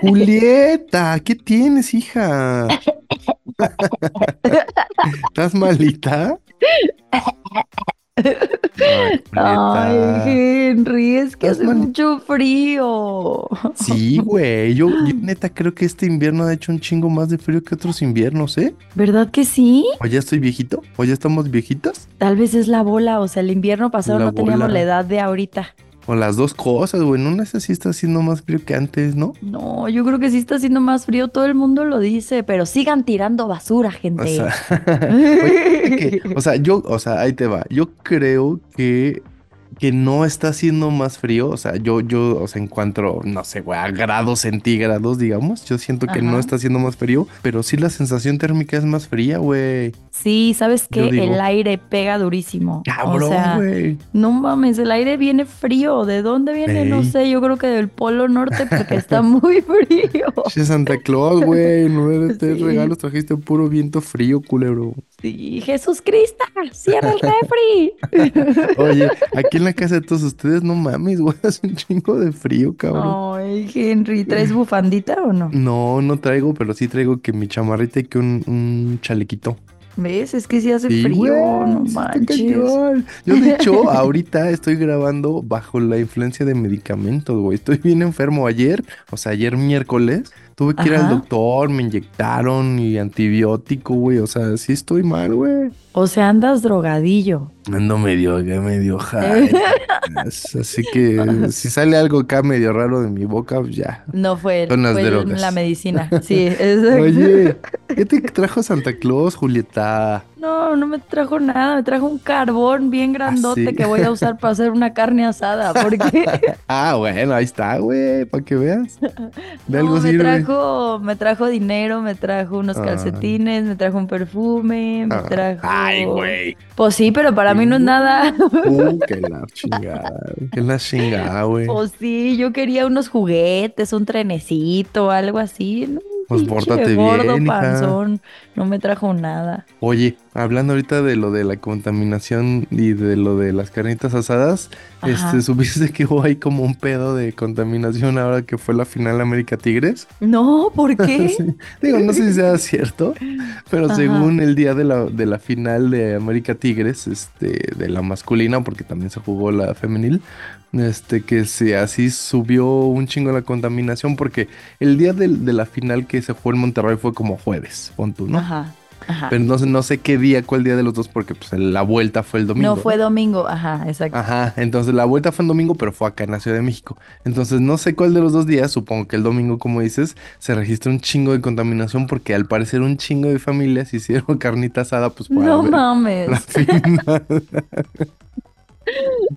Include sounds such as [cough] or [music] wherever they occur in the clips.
Julieta, ¿qué tienes, hija? ¿Estás malita? Ay, Henry, es que hace mucho frío. Sí, güey. Yo, yo, neta creo que este invierno ha hecho un chingo más de frío que otros inviernos, ¿eh? ¿Verdad que sí? ¿O ya estoy viejito? ¿O ya estamos viejitas? Tal vez es la bola, o sea, el invierno pasado no teníamos la edad de ahorita. O las dos cosas, güey. No sé si está haciendo más frío que antes, ¿no? No, yo creo que sí está haciendo más frío. Todo el mundo lo dice, pero sigan tirando basura, gente. O sea, [laughs] [laughs] o sea, yo, o sea, ahí te va. Yo creo que que no está haciendo más frío, o sea, yo, yo, o sea, en cuanto, no sé, güey, a grados centígrados, digamos, yo siento que no está haciendo más frío, pero sí la sensación térmica es más fría, güey. Sí, ¿sabes qué? el aire pega durísimo. Cabrón, güey. no mames, el aire viene frío, ¿de dónde viene? No sé, yo creo que del Polo Norte porque está muy [laughs] frío. [laughs] Che, Santa Claus, güey, no eres sí. regalos, trajiste puro viento frío, culero. Sí, Jesús Cristo, cierra el refri. [laughs] Oye, aquí en la casa de todos ustedes, no mames, [laughs] güey, hace un chingo de frío, cabrón. Ay, Henry, ¿traes bufandita o no? No, no traigo, pero sí traigo que mi chamarrita y que un, un chalequito. ¿Ves? Es que sí hace frío, no manches. Yo, de hecho, [laughs] ahorita estoy grabando bajo la influencia de medicamentos, güey. Estoy bien enfermo ayer, o sea, ayer miércoles. Tuve que ir al doctor, me inyectaron y antibiótico, güey. O sea, sí estoy mal, güey. O sea, andas drogadillo. Ando medio, medio high. [laughs] Así que si sale algo acá medio raro de mi boca, ya. No fue, Son la medicina. [laughs] Sí, Oye, ¿qué te trajo Santa Claus, Julieta? No, no me trajo nada, me trajo un carbón bien grandote que voy a usar para hacer una carne asada. Porque... [laughs] ah, bueno, ahí está, güey, para que veas. De algo me trajo, me trajo dinero, me trajo unos ah. calcetines, me trajo un perfume, me ah. trajo. Ay, güey. Pues sí, pero para mí no es nada. Uh, [laughs] que la chingada. Que la chingada, güey. Pues sí, yo quería unos juguetes, un trenecito, algo así. ¿no? Pues pórtate gordo, panzón, no me trajo nada. Oye, hablando ahorita de lo de la contaminación y de lo de las carnitas asadas, este, ¿supiste que hubo ahí como un pedo de contaminación ahora que fue la final América Tigres? No, ¿por qué? [laughs] Digo, no sé si sea cierto, pero según el día de la, de la final de América Tigres, este, de la masculina, porque también se jugó la femenil, este, que se así subió un chingo la contaminación porque el día de, de, la final que se jugó en Monterrey fue como jueves, pon tú, ¿no? Ajá. Ajá. Pero entonces no sé qué día, cuál día de los dos, porque pues la vuelta fue el domingo. No, fue domingo, ajá, exacto. Ajá, entonces la vuelta fue en domingo, pero fue acá en la Ciudad de México. Entonces no sé cuál de los dos días, supongo que el domingo, como dices, se registró un chingo de contaminación porque al parecer un chingo de familias [laughs] hicieron carnita asada, pues para No mames. [laughs]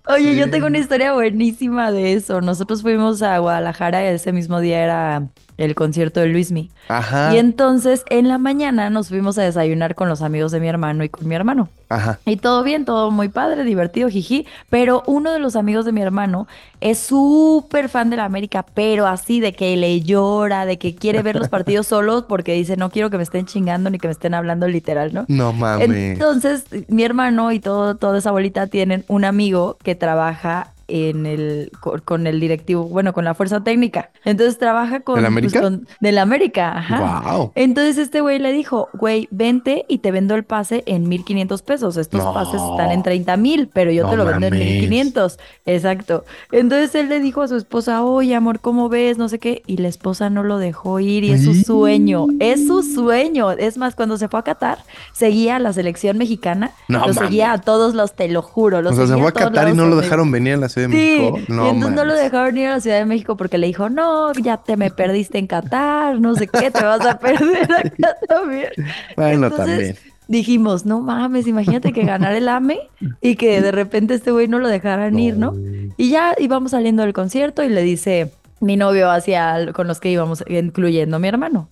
Oye, yo tengo una historia buenísima de eso. Nosotros fuimos a Guadalajara y ese mismo día era el concierto de Luismi. Ajá. Y entonces en la mañana nos fuimos a desayunar con los amigos de mi hermano y con mi hermano. Ajá. Y todo bien, todo muy padre, divertido, jiji. Pero uno de los amigos de mi hermano es súper fan de la América, pero así de que le llora, de que quiere ver los [laughs] partidos solos porque dice, no quiero que me estén chingando ni que me estén hablando literal, ¿no? No mames. Entonces, mi hermano y todo, toda esa bolita tienen un amigo que trabaja en el con el directivo, bueno, con la fuerza técnica. Entonces trabaja con... ¿De la América? Pues, de la América, ajá. Wow. Entonces este güey le dijo, güey, vente y te vendo el pase en 1500 pesos. Estos pases están en 30 mil, pero yo te lo vendo en 1500. Exacto. Entonces él le dijo a su esposa, oye, amor, ¿cómo ves? No sé qué. Y la esposa no lo dejó ir y es su sueño. Es su sueño. Es más, cuando se fue a Qatar, seguía a la selección mexicana. No, lo seguía a todos los, te lo juro. o sea, se fue a Qatar y no lo dejaron venir a la Ciudad de México. No, y entonces no lo dejaron ir a la Ciudad de México porque le dijo, no, ya te me perdiste en Qatar, no sé qué, te vas a perder acá [laughs] también. Bueno, también. Dijimos, no mames, imagínate que ganara el AME y que de repente este güey no lo dejaran ir, ¿no? Y ya íbamos saliendo del concierto y le dice mi novio hacia con los que íbamos, incluyendo mi hermano.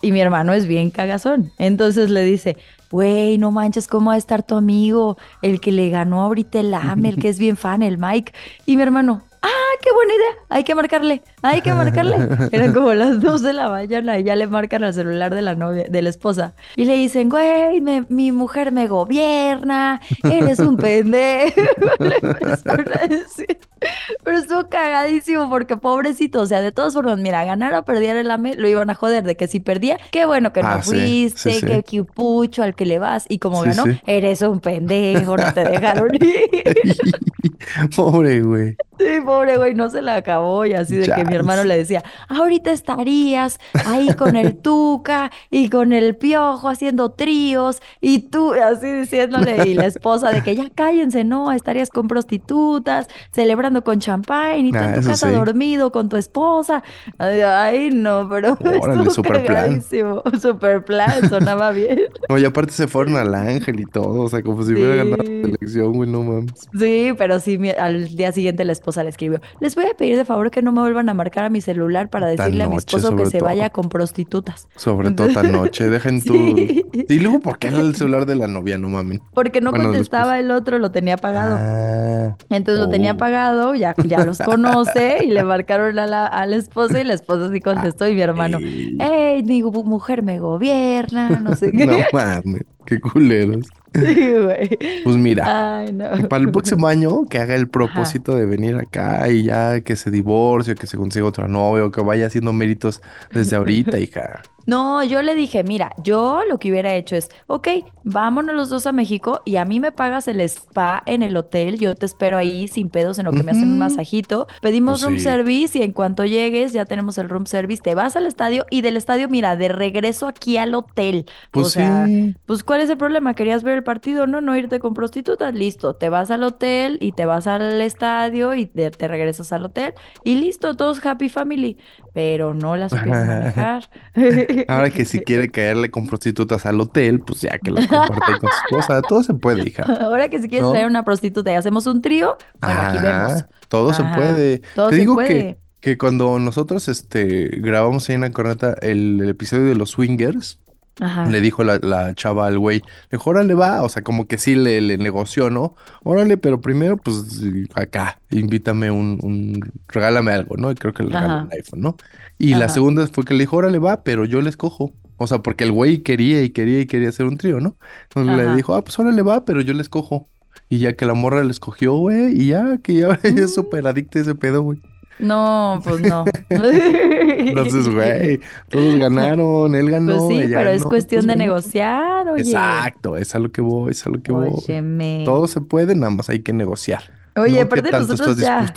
Y mi hermano es bien cagazón. Entonces le dice, güey, no manches, ¿cómo va a estar tu amigo? El que le ganó ahorita el AME, el [laughs] que es bien fan, el Mike. Y mi hermano, ¡ah, qué buena idea! Hay que marcarle, hay que marcarle. [laughs] Eran como las dos de la mañana y ya le marcan al celular de la novia, de la esposa. Y le dicen, güey, mi mujer me gobierna, eres un pendejo. [laughs] Pero estuvo cagadísimo porque pobrecito, o sea, de todas formas, mira, ganar o perder el AME lo iban a joder de que si perdía, qué bueno que no ah, fuiste, qué que al que le vas. Y como ganó, eres un pendejo, no te dejaron [laughs] ir. Pobre güey. Sí, pobre güey, no se la acabó y así de que mi hermano le decía, ahorita estarías ahí con el Tuca y con el Piojo haciendo tríos y tú así diciéndole y la esposa de que ya cállense, no, estarías con prostitutas, celebrando con champán y tú en tu casa dormido con tu esposa. Ay, no, pero [laughs] Órale, super plan. Super plan, sonaba bien. No, y aparte se fueron al ángel y todo, o sea, como si hubiera ganado la selección, güey, no mames. Sí, pero sí, al día siguiente la esposa le escribió, les voy a pedir de favor que no me vuelvan a marcar a mi celular para decirle a mi esposo que se vaya con prostitutas. Sobre [laughs] todo esta noche, dejen tu... Y luego, ¿por qué era el celular de la novia? No mames. Porque no contestaba el otro, lo tenía apagado. Ah, Entonces lo tenía oh. apagado, ya, ya los [laughs] conoce y le marcaron a la, a la esposa y la esposa sí contestó y mi hermano, hey, mi mujer me gobierna, no sé qué. No mames, qué culeros. Pues mira, para el próximo año que haga el propósito de venir acá y ya que se divorcie, que se consiga otra novia o que vaya haciendo méritos desde ahorita, [laughs] hija. No, yo le dije, mira, yo lo que hubiera hecho es, ok, vámonos los dos a México y a mí me pagas el spa en el hotel, yo te espero ahí sin pedos en lo que me hacen un masajito, pedimos pues room service y en cuanto llegues ya tenemos el room service, te vas al estadio y del estadio, mira, de regreso aquí al hotel. Pues o sea, pues ¿cuál es el problema? ¿Querías ver el partido? No, no irte con prostitutas, listo, te vas al hotel y te vas al estadio y te, regresas al hotel y listo, todos happy family, pero no las supieron manejar. [laughs] Ahora que si quiere caerle con prostitutas al hotel, pues ya que las comparte con su esposa, todo se puede, hija. Ahora que si quieres traer una prostituta y hacemos un trío, bueno, aquí vemos. Todo se puede. Te digo que que cuando nosotros este grabamos ahí en la corneta el, episodio de los swingers, le dijo la, chava al güey, mejor órale va, o sea, como que sí le, le, negoció, ¿no? Órale, pero primero, pues acá, invítame un, un regálame algo, ¿no? Y creo que le regaló un iPhone, ¿no? Y la segunda fue que le dijo, órale va, pero yo les cojo. O sea, porque el güey quería y quería y quería hacer un trío, ¿no? Entonces le dijo, ah, pues órale va, pero yo les cojo. Y ya que la morra le escogió, güey, y ya que ya [laughs] es mm. súper adicta ese pedo, güey. No, pues no. [laughs] Entonces, güey, todos ganaron, él ganó. Pues sí, pero es cuestión de negociar, oye. Exacto, es a lo que voy, es a lo que voy. Todo se puede, nada más hay que negociar. Oye, aparte nosotros ya,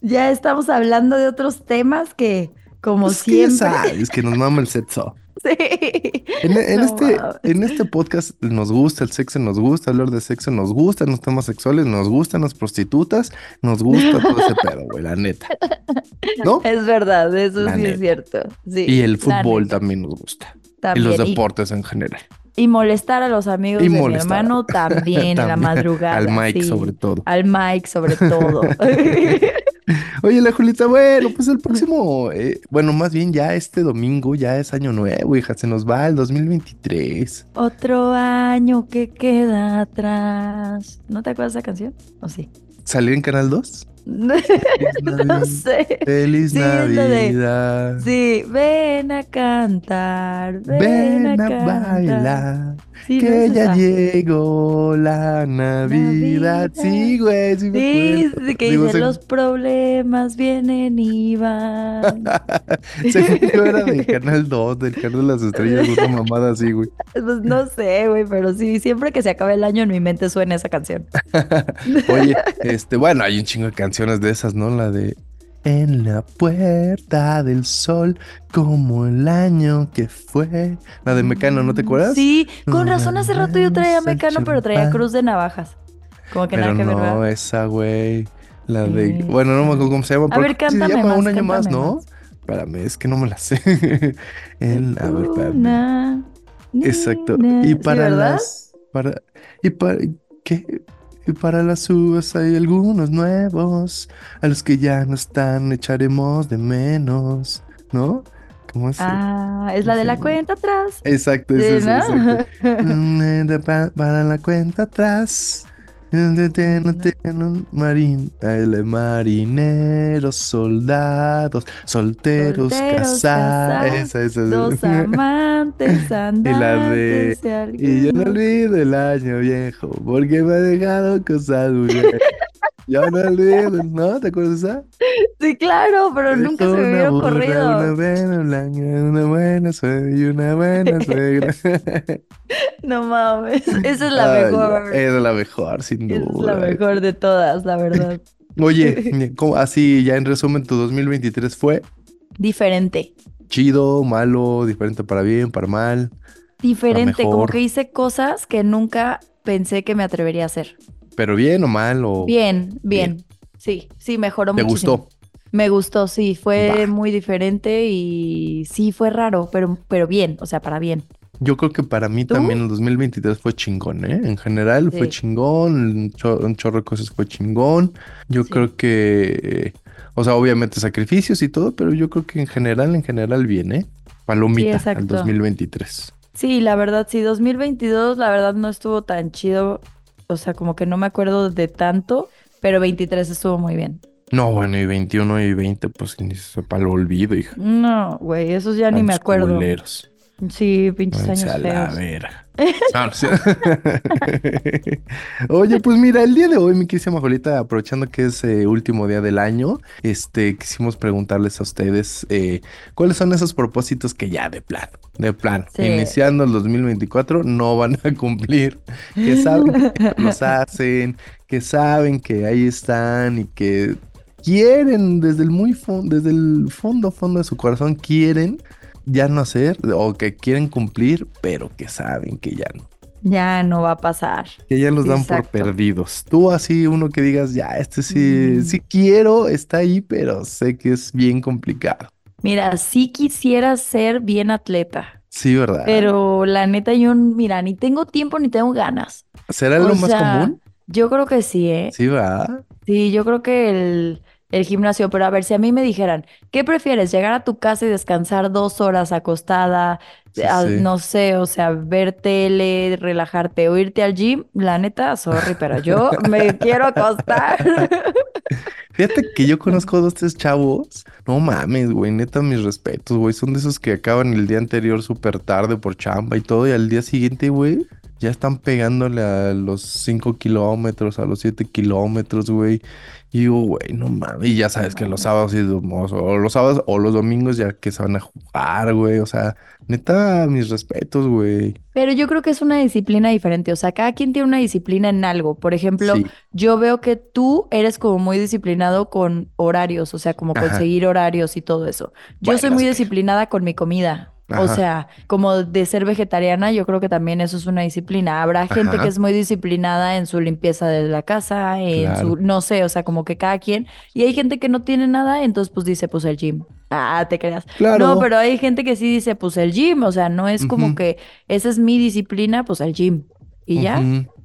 ya estamos hablando de otros temas que, como pues siempre. Es que nos mama el sexo. [laughs] Sí. En, este, en este podcast nos gusta el sexo, nos gusta hablar de sexo, nos gustan los temas sexuales, nos gustan las prostitutas, nos gusta todo ese [laughs] pedo, güey, la neta. ¿No? Es verdad, eso sí es cierto. y el fútbol también nos gusta. Y los deportes en general. Y molestar a los amigos de mi hermano también, en la [laughs] madrugada. Al Mike sobre todo. Al Mike sobre todo. Oye, la Julita, bueno, pues el próximo, eh, bueno, más bien ya este domingo ya es año nuevo, hija, se nos va el 2023. Otro año que queda atrás. ¿No te acuerdas de esa canción? ¿O sí? ¿Salir en Canal 2? [laughs] no sé. Feliz Navidad. Sí, ven a cantar, ven, a, bailar. Que ya llegó la Navidad. Sí, güey, sí, sí, sí que dice, los problemas vienen y van. [laughs] Según era del canal 2, del canal de las estrellas, una mamada así, güey. [laughs] Pues no sé, güey, pero sí, siempre que se acabe el año en mi mente suena esa canción. [laughs] Oye, este, bueno, hay un chingo de canciones de esas, ¿no? La de En la puerta del sol, como el año que fue. La de Mecano, ¿no te acuerdas? Sí, con razón hace rato yo traía Mecano, pero traía cruz de navajas. Como que nada que ver. No, esa, güey. La de. Bueno, no me acuerdo cómo se llama. A ver, cántame se llama un año más, ¿no? Espérame, es que no me la sé. [laughs] en, a ver, espérame. Exacto. Y para las. Para, y para. ¿Qué? Y para las uvas hay algunos nuevos, a los que ya no están echaremos de menos, ¿no? ¿Cómo es? Ah, es la de la cuenta atrás. Exacto, es eso, [laughs] mm, para la cuenta atrás. Marin, marineros, soldados, solteros, casados. Esa, esa, dos amantes, andantes. [laughs] Y la de. Y yo no olvido el año viejo, porque me ha dejado cosas [laughs] Yo no olvido, ¿no? ¿Te acuerdas de esa? Sí, claro, pero nunca se me había ocurrido. Una buena blanca, una buena suegra y una buena [laughs] suegra. No mames, esa es la mejor. Esa es la mejor, sin duda. Es la mejor de todas, la verdad. [laughs] Oye, [laughs] así ya en resumen, tu 2023 fue diferente. Chido, malo, diferente para bien, para mal. Diferente, como que hice cosas que nunca pensé que me atrevería a hacer. ¿Pero bien o mal? O... Bien, bien, Sí, sí, mejoró ¿Te muchísimo. gustó? Me gustó, sí, fue muy diferente y sí fue raro, pero, pero bien, o sea, para bien. Yo creo que para mí también el 2023 fue chingón, ¿eh? En general fue chingón, un, chorro de cosas fue chingón. Yo creo que, o sea, obviamente sacrificios y todo, pero yo creo que en general, en general bien, ¿eh? Palomita sí, el 2023. Sí, la verdad, sí, 2022 la verdad no estuvo tan chido, o sea, como que no me acuerdo de tanto, pero 23 estuvo muy bien. No, bueno, y 21 y 20, pues ni se para el olvido, hija. No, güey, esos ya ni me acuerdo. Sí, pinches años a la [laughs] Oye, pues mira, el día de hoy, mi querida Majolita, aprovechando que es eh, último día del año, este, quisimos preguntarles a ustedes eh, cuáles son esos propósitos que ya de plano, de plano, iniciando el 2024, no van a cumplir, que saben que [laughs] los hacen, que saben que ahí están y que quieren desde el muy fondo, desde el fondo, fondo de su corazón, quieren ya no hacer o que quieren cumplir, pero que saben que ya no. Ya no va a pasar. Que ya los dan por perdidos. Tú así, uno que digas, ya, este sí, mm. sí quiero, está ahí, pero sé que es bien complicado. Mira, sí quisiera ser bien atleta. Sí, ¿verdad? Pero la neta, yo, mira, ni tengo tiempo ni tengo ganas. ¿Será lo más común? Yo creo que sí, ¿eh? Sí, va. Sí, yo creo que el el gimnasio, pero a ver, si a mí me dijeran, ¿qué prefieres? ¿Llegar a tu casa y descansar dos horas acostada? No sé, o sea, ver tele, relajarte o irte al gym, la neta, sorry, pero yo [laughs] me quiero acostar. [laughs] Fíjate que yo conozco dos, tres chavos. No mames, güey, neta, mis respetos, güey. Son de esos que acaban el día anterior súper tarde por chamba y todo, y al día siguiente, güey, ya están pegándole a los 5 kilómetros, a los 7 kilómetros, güey. Y digo, güey, no mames. Y ya sabes que los sábados y o los sábados o los domingos ya que se van a jugar, güey. O sea, neta, mis respetos, güey. Pero yo creo que es una disciplina diferente. O sea, cada quien tiene una disciplina en algo. Por ejemplo, yo veo que tú eres como muy disciplinado con horarios, o sea, como conseguir horarios y todo eso. Yo soy muy disciplinada con mi comida. O sea, como de ser vegetariana, yo creo que también eso es una disciplina. Habrá gente que es muy disciplinada en su limpieza de la casa, en su, no sé, o sea, como que cada quien. Y hay gente que no tiene nada, entonces pues dice, pues el gym. Ah, te creas. No, pero hay gente que sí dice, pues el gym, o sea, no es como que esa es mi disciplina, pues el gym. Y ya.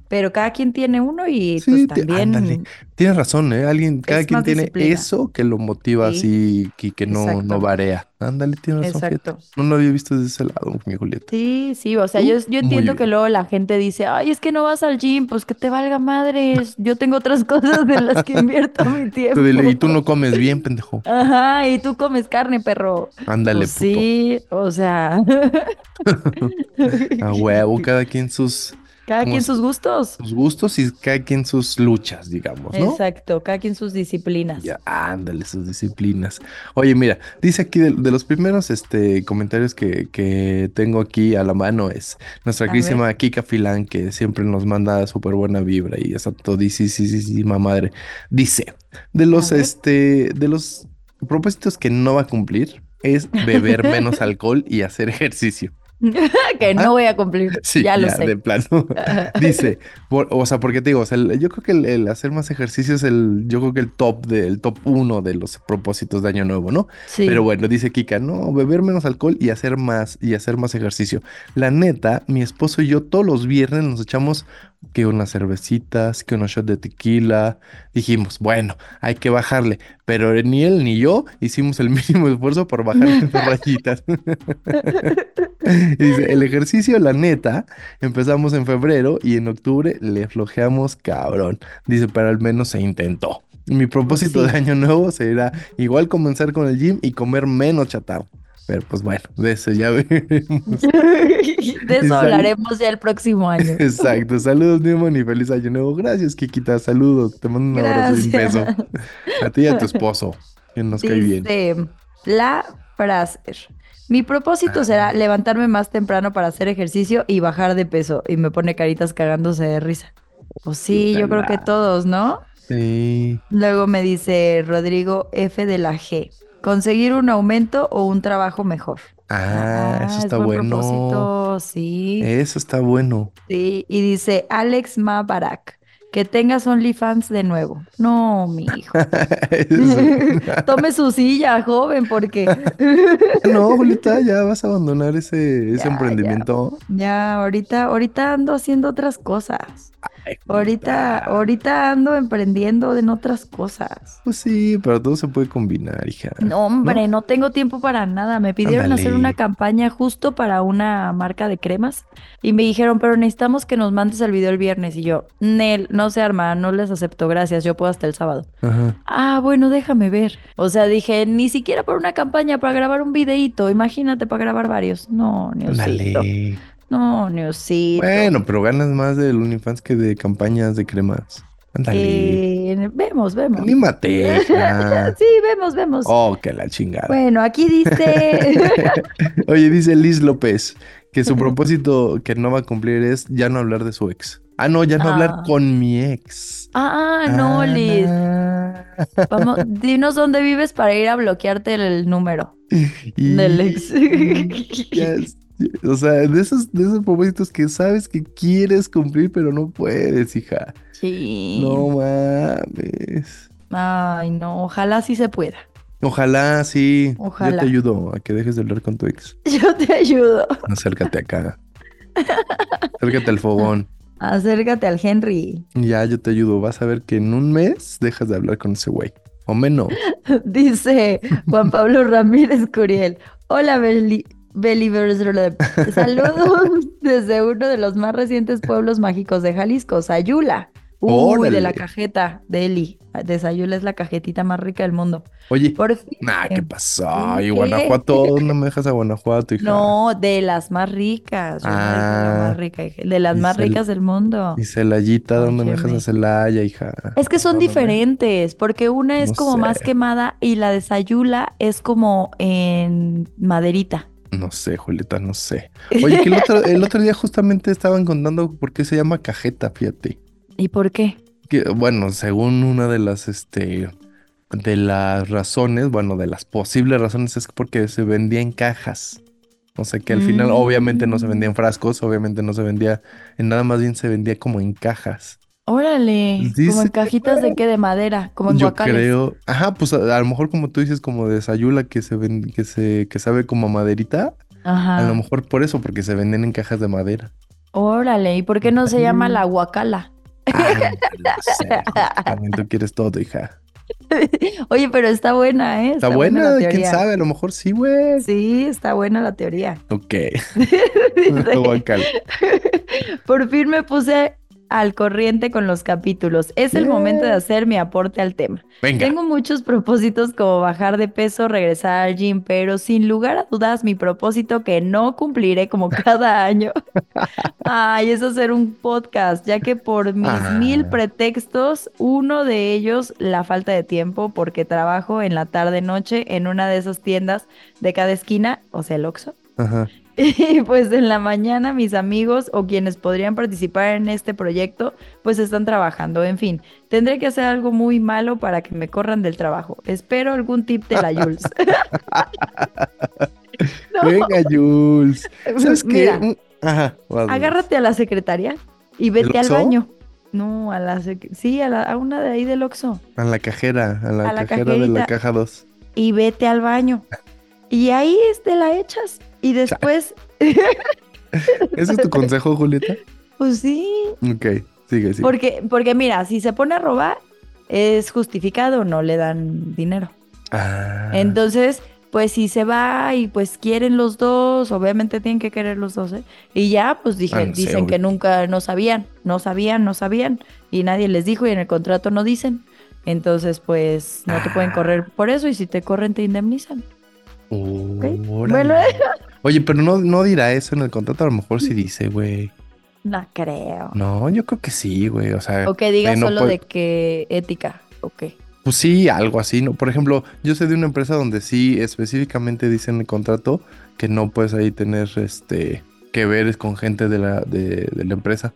Pero cada quien tiene uno y pues también. Tienes razón, ¿eh? Alguien, cada quien tiene eso que lo motiva así y que no, no varea. Ándale, tienes razón. Exacto. No lo había visto desde ese lado, mi Julieta. Sí, sí, o sea, yo, yo entiendo que luego la gente dice, ay, es que no vas al gym, pues que te valga madres. Yo tengo otras [laughs] cosas en las que invierto mi [laughs] tiempo. y tú no comes bien, pendejo. Ajá, y tú comes carne, perro. Ándale, pues Sí, o sea. [laughs] A huevo, cada quien sus cada quien sus gustos. Sus gustos y cada quien sus luchas, digamos, ¿no? Exacto, cada quien sus disciplinas. Ya, ándale, sus disciplinas. Oye, mira, dice aquí de, los primeros este, comentarios que, que, tengo aquí a la mano es nuestra querísima Kika Filán, que siempre nos manda súper buena vibra y exacto, dice, sí, sí, sí, madre. Dice, de los, este, de los propósitos que no va a cumplir es beber [laughs] menos alcohol y hacer ejercicio. [laughs] que no voy a cumplir. [laughs] Sí, ya lo sé. De plano. [laughs] Dice, o sea, porque te digo, yo creo que el, hacer más ejercicio es el, yo creo que el top del top uno de los propósitos de año nuevo, ¿no? Sí. Pero bueno, dice Kika, no, beber menos alcohol y hacer más, y hacer más ejercicio. La neta, mi esposo y yo todos los viernes nos echamos que unas cervecitas, que unos shots de tequila. Dijimos, bueno, hay que bajarle. Pero ni él ni yo hicimos el [laughs] mínimo esfuerzo por bajar [laughs] las rayitas. [laughs] dice, el ejercicio, la neta, empezamos en febrero y en octubre le flojeamos cabrón. Dice, pero al menos se intentó. Mi propósito de año nuevo será igual comenzar con el gym y comer menos chatarra. Pero pues bueno, de eso ya [laughs] veremos. [laughs] de eso hablaremos ya el próximo año. [laughs] Exacto. Saludos, Newman, y feliz año nuevo. Gracias, Kikita. Saludos. Te mando un abrazo y un beso. A ti y a tu esposo, que nos cae bien. La frase. Mi propósito será levantarme más temprano para hacer ejercicio y bajar de peso. Y me pone caritas cagándose de risa. Pues sí, yo creo que todos, ¿no? Sí. Luego me dice Rodrigo F de la G conseguir un aumento o un trabajo mejor. Ah, eso ah, está bueno. Propósito, sí. Eso está bueno. Sí, y dice Alex Mabarak. Que tengas OnlyFans de nuevo. No, mi hijo. [laughs] [laughs] Tome su silla, joven, porque. [laughs] no, Julita, ya vas a abandonar ese, ese emprendimiento. Ya, ya, ahorita, ahorita ando haciendo otras cosas ahorita, ahorita ando emprendiendo en otras cosas. Pues sí, pero todo se puede combinar, hija. No, hombre, no, tengo tiempo para nada. Me pidieron hacer una campaña justo para una marca de cremas y me dijeron, pero necesitamos que nos mandes el video el viernes. Y yo, Nel, no se arma, no les acepto, gracias, yo puedo hasta el sábado. Ah, bueno, déjame ver. O sea, dije, ni siquiera por una campaña, para grabar un videíto, imagínate para grabar varios. No, ni Dale. No, sí. Bueno, pero ganas más del OnlyFans que de campañas de cremas. Ándale. Eh, vemos, vemos. Anímate. [laughs] sí, vemos, vemos. Oh, que la chingada. Bueno, aquí dice. [laughs] Oye, dice Liz López que su propósito que no va a cumplir es ya no hablar de su ex. Ah, no, ya no hablar ah. con mi ex. Ah, no, ah. Liz. Vamos, dinos dónde vives para ir a bloquearte el número [laughs] del ex. O sea, de esos, de esos propósitos que sabes que quieres cumplir, pero no puedes, hija. Sí. No mames. Ay, no, ojalá sí se pueda. Ojalá sí. Ojalá. Yo te ayudo a que dejes de hablar con tu ex. [laughs] Yo te ayudo. Acércate acá. Acércate al fogón. Acércate al Henry. Ya, yo te ayudo. Vas a ver que en un mes dejas de hablar con ese güey. O menos. [laughs] Dice Juan Pablo Ramírez Curiel. Hola, Beli Believers [laughs] Saludos desde uno de los más recientes pueblos mágicos de Jalisco, Sayula. Uy, de la cajeta de Eli. De Sayula es la cajetita más rica del mundo. Oye, por fin. Nah, ¿qué pasó? ¿Y Guanajuato? ¿No me dejas a Guanajuato, hija? No, de las más ricas. Ah, de las más ricas del mundo. Y Celayita, ¿dónde me dejas a Celaya, hija? Es que son diferentes, porque una es como más quemada y la de Sayula es como en maderita. No sé, Julieta, no sé. [laughs] Oye, que el otro, día justamente estaban contando por qué se llama cajeta, fíjate. ¿Y por qué? Que, bueno, según una de las, este, de las razones, bueno, de las posibles razones es porque se vendía en cajas. O sea que al final obviamente no se vendía en frascos, obviamente no se vendía en nada, más bien se vendía como en cajas. Órale, como en cajitas de qué, de madera, como en Yo creo, ajá, pues a, lo mejor como tú dices, como de sayula que se ven, que se, que sabe como maderita. Ajá. A lo mejor por eso, porque se venden en cajas de madera. Órale, ¿y por qué no se llama la guacala? [laughs] También tú quieres todo, hija. [laughs] Oye, pero está buena, ¿eh? Está, buena, quién sabe, a lo mejor sí, güey. Sí, está buena la teoría. Ok. [laughs] Por fin me puse al corriente con los capítulos. Es el momento de hacer mi aporte al tema. Tengo muchos propósitos como bajar de peso, regresar al gym, pero sin lugar a dudas mi propósito que no cumpliré como [laughs] cada año. Ay, es hacer un podcast, ya que por mis mil pretextos, uno de ellos la falta de tiempo porque trabajo en la tarde noche en una de esas tiendas de cada esquina, o sea, el Oxxo. Ajá. Y pues en la mañana mis amigos o quienes podrían participar en este proyecto pues están trabajando. En fin, tendré que hacer algo muy malo para que me corran del trabajo. Espero algún tip de la Jules. [laughs] Venga, Jules. ¿Sabes qué? Ajá, agárrate a la secretaria y vete al baño. No, a la sí, a, la, a, una de ahí del Oxxo. A la cajera, a la cajera de la caja 2. Y vete al baño. Y ahí te la echas. Y después. [laughs] ¿Ese es tu consejo, Julieta? Pues sí. Ok, sigue, sigue. Porque, porque mira, si se pone a robar, es justificado, no le dan dinero. Ah. Entonces, pues si se va y pues quieren los dos, obviamente tienen que querer los dos, ¿eh? Y ya, pues dije, ah, dicen que nunca, no sabían, no sabían, no sabían, y nadie les dijo y en el contrato no dicen. Entonces, pues no te pueden ah. correr por eso y si te corren te indemnizan. Bueno, [laughs] Oye, pero no, no dirá eso en el contrato, a lo mejor sí dice, güey. No creo. No, yo creo que sí, güey. O sea, o que diga solo de que ética, ok. Pues sí, algo así, ¿no? Por ejemplo, yo sé de una empresa donde sí específicamente dice en el contrato que no puedes ahí tener este que ver con gente de la, de, de la empresa.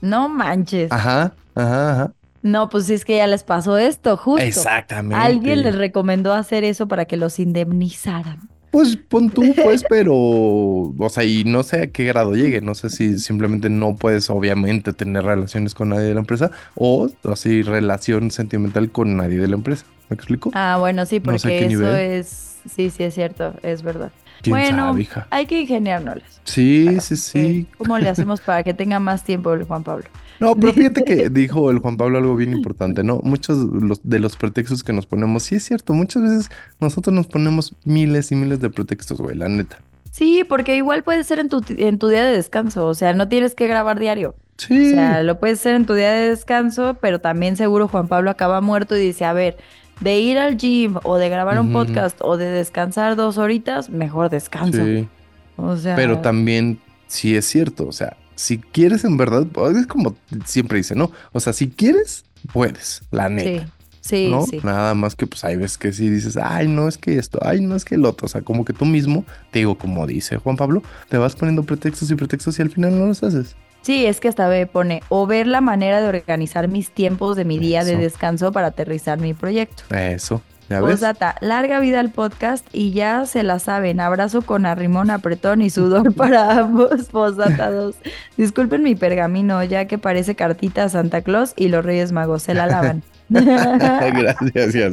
No manches. Ajá, ajá, ajá. No, pues es que ya les pasó esto, justo. Exactamente. Alguien les recomendó hacer eso para que los indemnizaran. Pues pon tú, pues, [laughs] pero, o sea, y no sé a qué grado llegue, no sé si simplemente no puedes obviamente tener relaciones con nadie de la empresa o así relación sentimental con nadie de la empresa. ¿Me explico? Ah, bueno, sí, porque eso es, sí, sí es cierto, es verdad. bueno, hay que ingeniárnoslas. Sí, sí, sí. ¿Cómo le hacemos para que tenga más tiempo el Juan Pablo? No, pero fíjate que dijo el Juan Pablo algo bien importante, ¿no? Muchos de los pretextos que nos ponemos, sí es cierto, muchas veces nosotros nos ponemos miles y miles de pretextos, güey, la neta. Sí, porque igual puede ser en tu, en tu día de descanso, o sea, no tienes que grabar diario. Sí. O sea, lo puedes hacer en tu día de descanso, pero también seguro Juan Pablo acaba muerto y dice, a ver, de ir al gym o de grabar un podcast o de descansar dos horitas, mejor descanso. Sí. O sea. Pero también sí es cierto, o sea, si quieres en verdad, pues, es como siempre dice, ¿no? O sea, si quieres, puedes, la neta. Sí, ¿no? sí. Nada más que pues hay veces que sí dices, ay, no es que esto, ay, no es que el otro. O sea, como que tú mismo, te digo, como dice Juan Pablo, te vas poniendo pretextos y pretextos y al final no los haces. Sí, es que hasta me pone o ver la manera de organizar mis tiempos de mi día de descanso para aterrizar mi proyecto. Eso. Posdata, larga vida al podcast y ya se la saben. Abrazo con arrimón, apretón y sudor [laughs] para ambos. Posdata 2. Disculpen mi pergamino, ya que parece cartita a Santa Claus y los Reyes Magos se la lavan. [laughs] Gracias.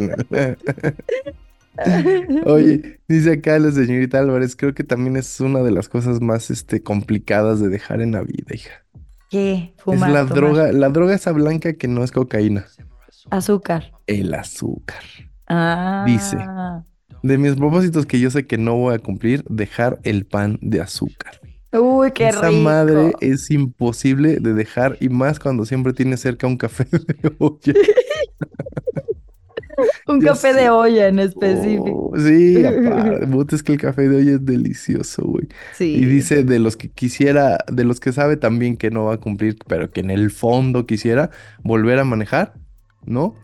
Oye, dice acá la señorita Álvarez, creo que también es una de las cosas más este, complicadas de dejar en la vida, hija. ¿Qué? es la droga, la droga esa blanca que no es cocaína. Azúcar. El azúcar. Ah. Dice, de mis propósitos que yo sé que no voy a cumplir, dejar el pan de azúcar. Uy, qué Esa madre es imposible de dejar y más cuando siempre tienes cerca un café [laughs] de olla. [laughs] un café de olla en específico. Oh, sí, aparte, [laughs] es que el café de olla es delicioso, güey. Sí. Y dice de los que quisiera, de los que sabe también que no va a cumplir, pero que en el fondo quisiera volver a manejar, ¿no?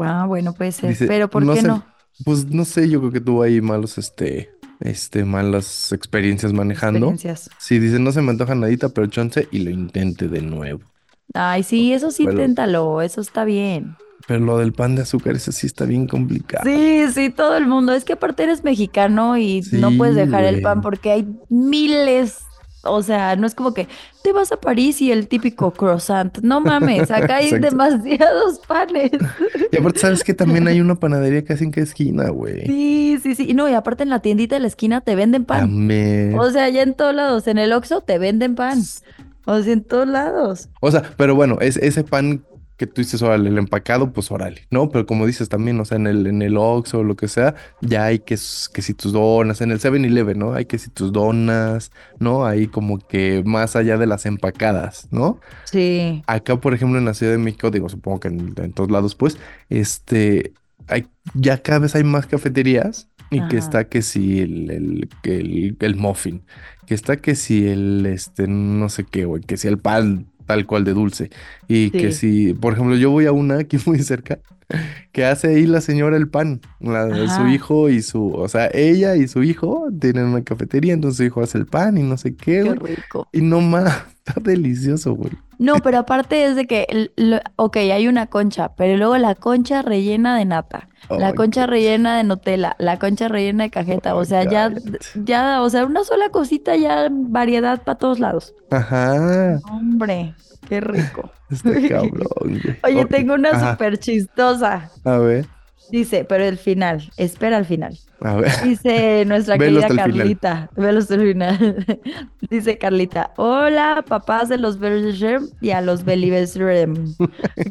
Ah, bueno, puede ser. Pero ¿por qué no? Pues no sé, yo creo que tuvo ahí malos, este, este, malas experiencias manejando. Experiencias. Sí, dice, no se me antoja nadita, pero chance y lo intente de nuevo. Ay, sí, eso sí, inténtalo, eso está bien. Pero lo del pan de azúcar, eso sí está bien complicado. Sí, sí, todo el mundo. Es que aparte eres mexicano y no puedes dejar el pan porque hay miles o sea, no es como que te vas a París y el típico croissant. No mames, acá hay demasiados panes. [laughs] Y aparte, ¿sabes que también hay una panadería casi en cada esquina, güey? Sí, sí, sí. Y no, y aparte en la tiendita de la esquina te venden pan. Amén. O sea, ya en todos lados. En el Oxxo te venden pan. O sea, en todos lados. O sea, pero bueno, es ese pan que tú dices, órale, el empacado, pues órale, ¿no? Pero como dices también, o sea, en el, en el Oxxo o lo que sea, ya hay que, que si tus donas, en el 7-Eleven, ¿no? Hay que si tus donas, ¿no? Hay como que más allá de las empacadas, ¿no? Sí. Acá, por ejemplo, en la Ciudad de México, digo, supongo que en, todos lados, pues, este, hay, ya cada vez hay más cafeterías y que está que si el, el, el, el, muffin, que está que si el, este, no sé qué, güey, que si el pan tal cual de dulce. Y que si, por ejemplo, yo voy a una aquí [laughs] muy cerca, que hace ahí la señora el pan, la, su hijo y su, o sea, ella y su hijo tienen una cafetería, entonces su hijo hace el pan y no sé qué, Qué rico. Y no más, [laughs] está delicioso, güey. No, pero aparte es de que, ok, hay una concha, pero luego la concha rellena de nata, la concha rellena de Nutella, la concha rellena de cajeta, o sea, ya, ya, o sea, una sola cosita ya variedad para todos lados. Ajá. Hombre, qué rico. Este cabrón. [laughs] Oye, tengo una súper chistosa. A ver. Dice, pero el final, espera al final. Dice [laughs] nuestra querida Carlita. Velo hasta el final. [laughs] Dice Carlita. Hola, papás de los Berger y a los Believers. [laughs]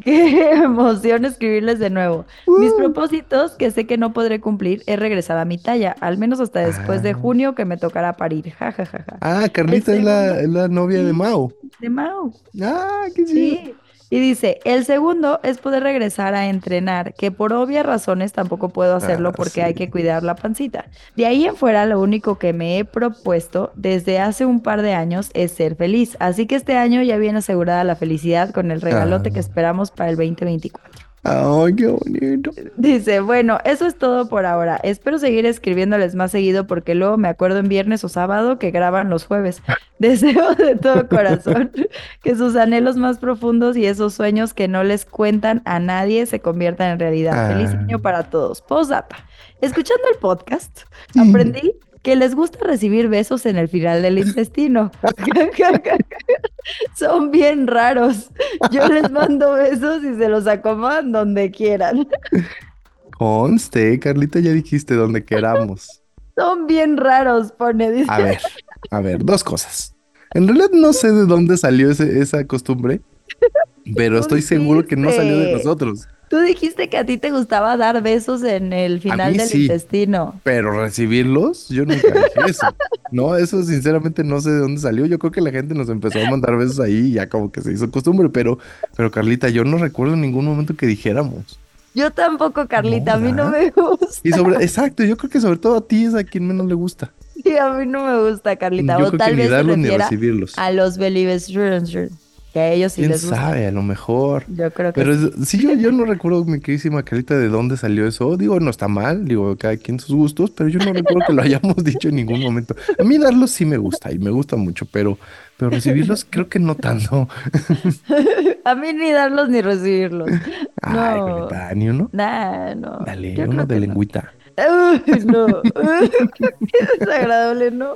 Qué emoción escribirles de nuevo. Mis uh. propósitos, que sé que no podré cumplir, es regresar a mi talla, al menos hasta después de ah. junio que me tocará parir. Ja, ja, ja, Ah, Carlita es la, novia de Mao. De Mao. Ah, qué Sí. Y dice, el segundo es poder regresar a entrenar, que por obvias razones tampoco puedo hacerlo ah, porque hay que cuidar la pancita. De ahí en fuera, lo único que me he propuesto desde hace un par de años es ser feliz. Así que este año ya viene asegurada la felicidad con el regalote que ah. esperamos para el 2024. Ay, qué bonito. Dice, bueno, eso es todo por ahora. Espero seguir escribiéndoles más seguido porque luego me acuerdo en viernes o sábado que graban los jueves. [laughs] Deseo de todo corazón [laughs] que sus anhelos más profundos y esos sueños que no les cuentan a nadie se conviertan en realidad. Feliz ah. año para todos. Posdata. Escuchando el podcast, aprendí que les gusta recibir besos en el final del intestino. [laughs] Son bien raros. Yo les mando besos y se los acomodan donde quieran. Conste, Carlita, ya dijiste donde queramos. Son bien raros, pone. Dice. A ver, a ver, dos cosas. En realidad no sé de dónde salió esa costumbre, pero estoy seguro que no salió de nosotros. Tú dijiste que a ti te gustaba dar besos en el final del intestino. Pero recibirlos, yo nunca dije eso. No, eso sinceramente no sé de dónde salió. Yo creo que la gente nos empezó a mandar besos ahí y ya como que se hizo costumbre. Pero, pero Carlita, yo no recuerdo en ningún momento que dijéramos. Yo tampoco, Carlita, a mí no me gusta. Y sobre, exacto, yo creo que sobre todo a ti es a quien menos le gusta. Sí, a mí no me gusta, Carlita. o tal vez ni recibirlos. a los believers que a ellos sí ¿Quién les gusta. sabe? A lo mejor. Yo creo que Pero sí, yo, yo, no recuerdo, mi queridísima Carita, de dónde salió eso. Digo, no está mal, digo, cada quien sus gustos, pero yo no recuerdo que lo hayamos [laughs] dicho en ningún momento. A mí darlos sí me gusta y me gusta mucho, pero, pero recibirlos [laughs] creo que no tanto. [laughs] a mí ni darlos ni recibirlos. Ay, no. ni uno. Nah, no. Dale, uno de lengüita. Uy, no. Qué desagradable, no.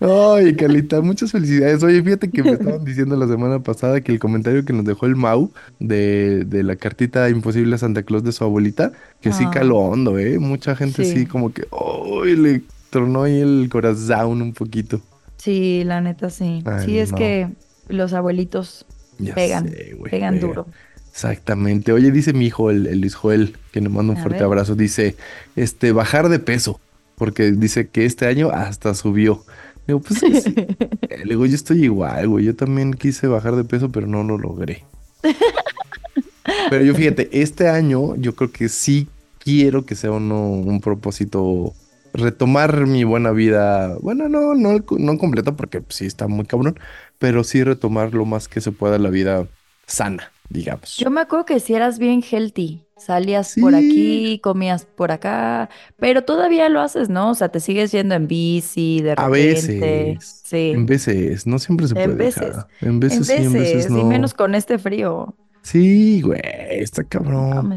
Ay, Carlita, muchas felicidades. Oye, fíjate que me estaban [laughs] diciendo la semana pasada que el comentario que nos dejó el Mau de, de la cartita imposible a Santa Claus de su abuelita, que sí ah. caló hondo, ¿eh? Mucha gente sí, como que, ¡ay! le tronó ahí el corazón un poquito. Sí, la neta sí. sí, es que los abuelitos pegan, pegan duro. Exactamente. Oye, dice mi hijo, el, el Luis Joel, que nos manda un fuerte abrazo, dice, este, bajar de peso, porque dice que este año hasta subió. Digo, pues [laughs] Le digo, yo estoy igual, güey. Yo también quise bajar de peso, pero no lo logré. [laughs] pero yo fíjate, este año yo creo que sí quiero que sea uno, un propósito retomar mi buena vida. Bueno, no, no, no completo porque sí está muy cabrón, pero sí retomar lo más que se pueda la vida sana digamos. Yo me acuerdo que si eras bien healthy, salías por aquí, comías por acá, pero todavía lo haces, ¿no? O sea, te sigues yendo en bici, de repente. A veces. Sí. En veces, no siempre se puede. En veces. En veces, en sí, en veces no. Y menos con este frío. Sí, güey, está cabrón.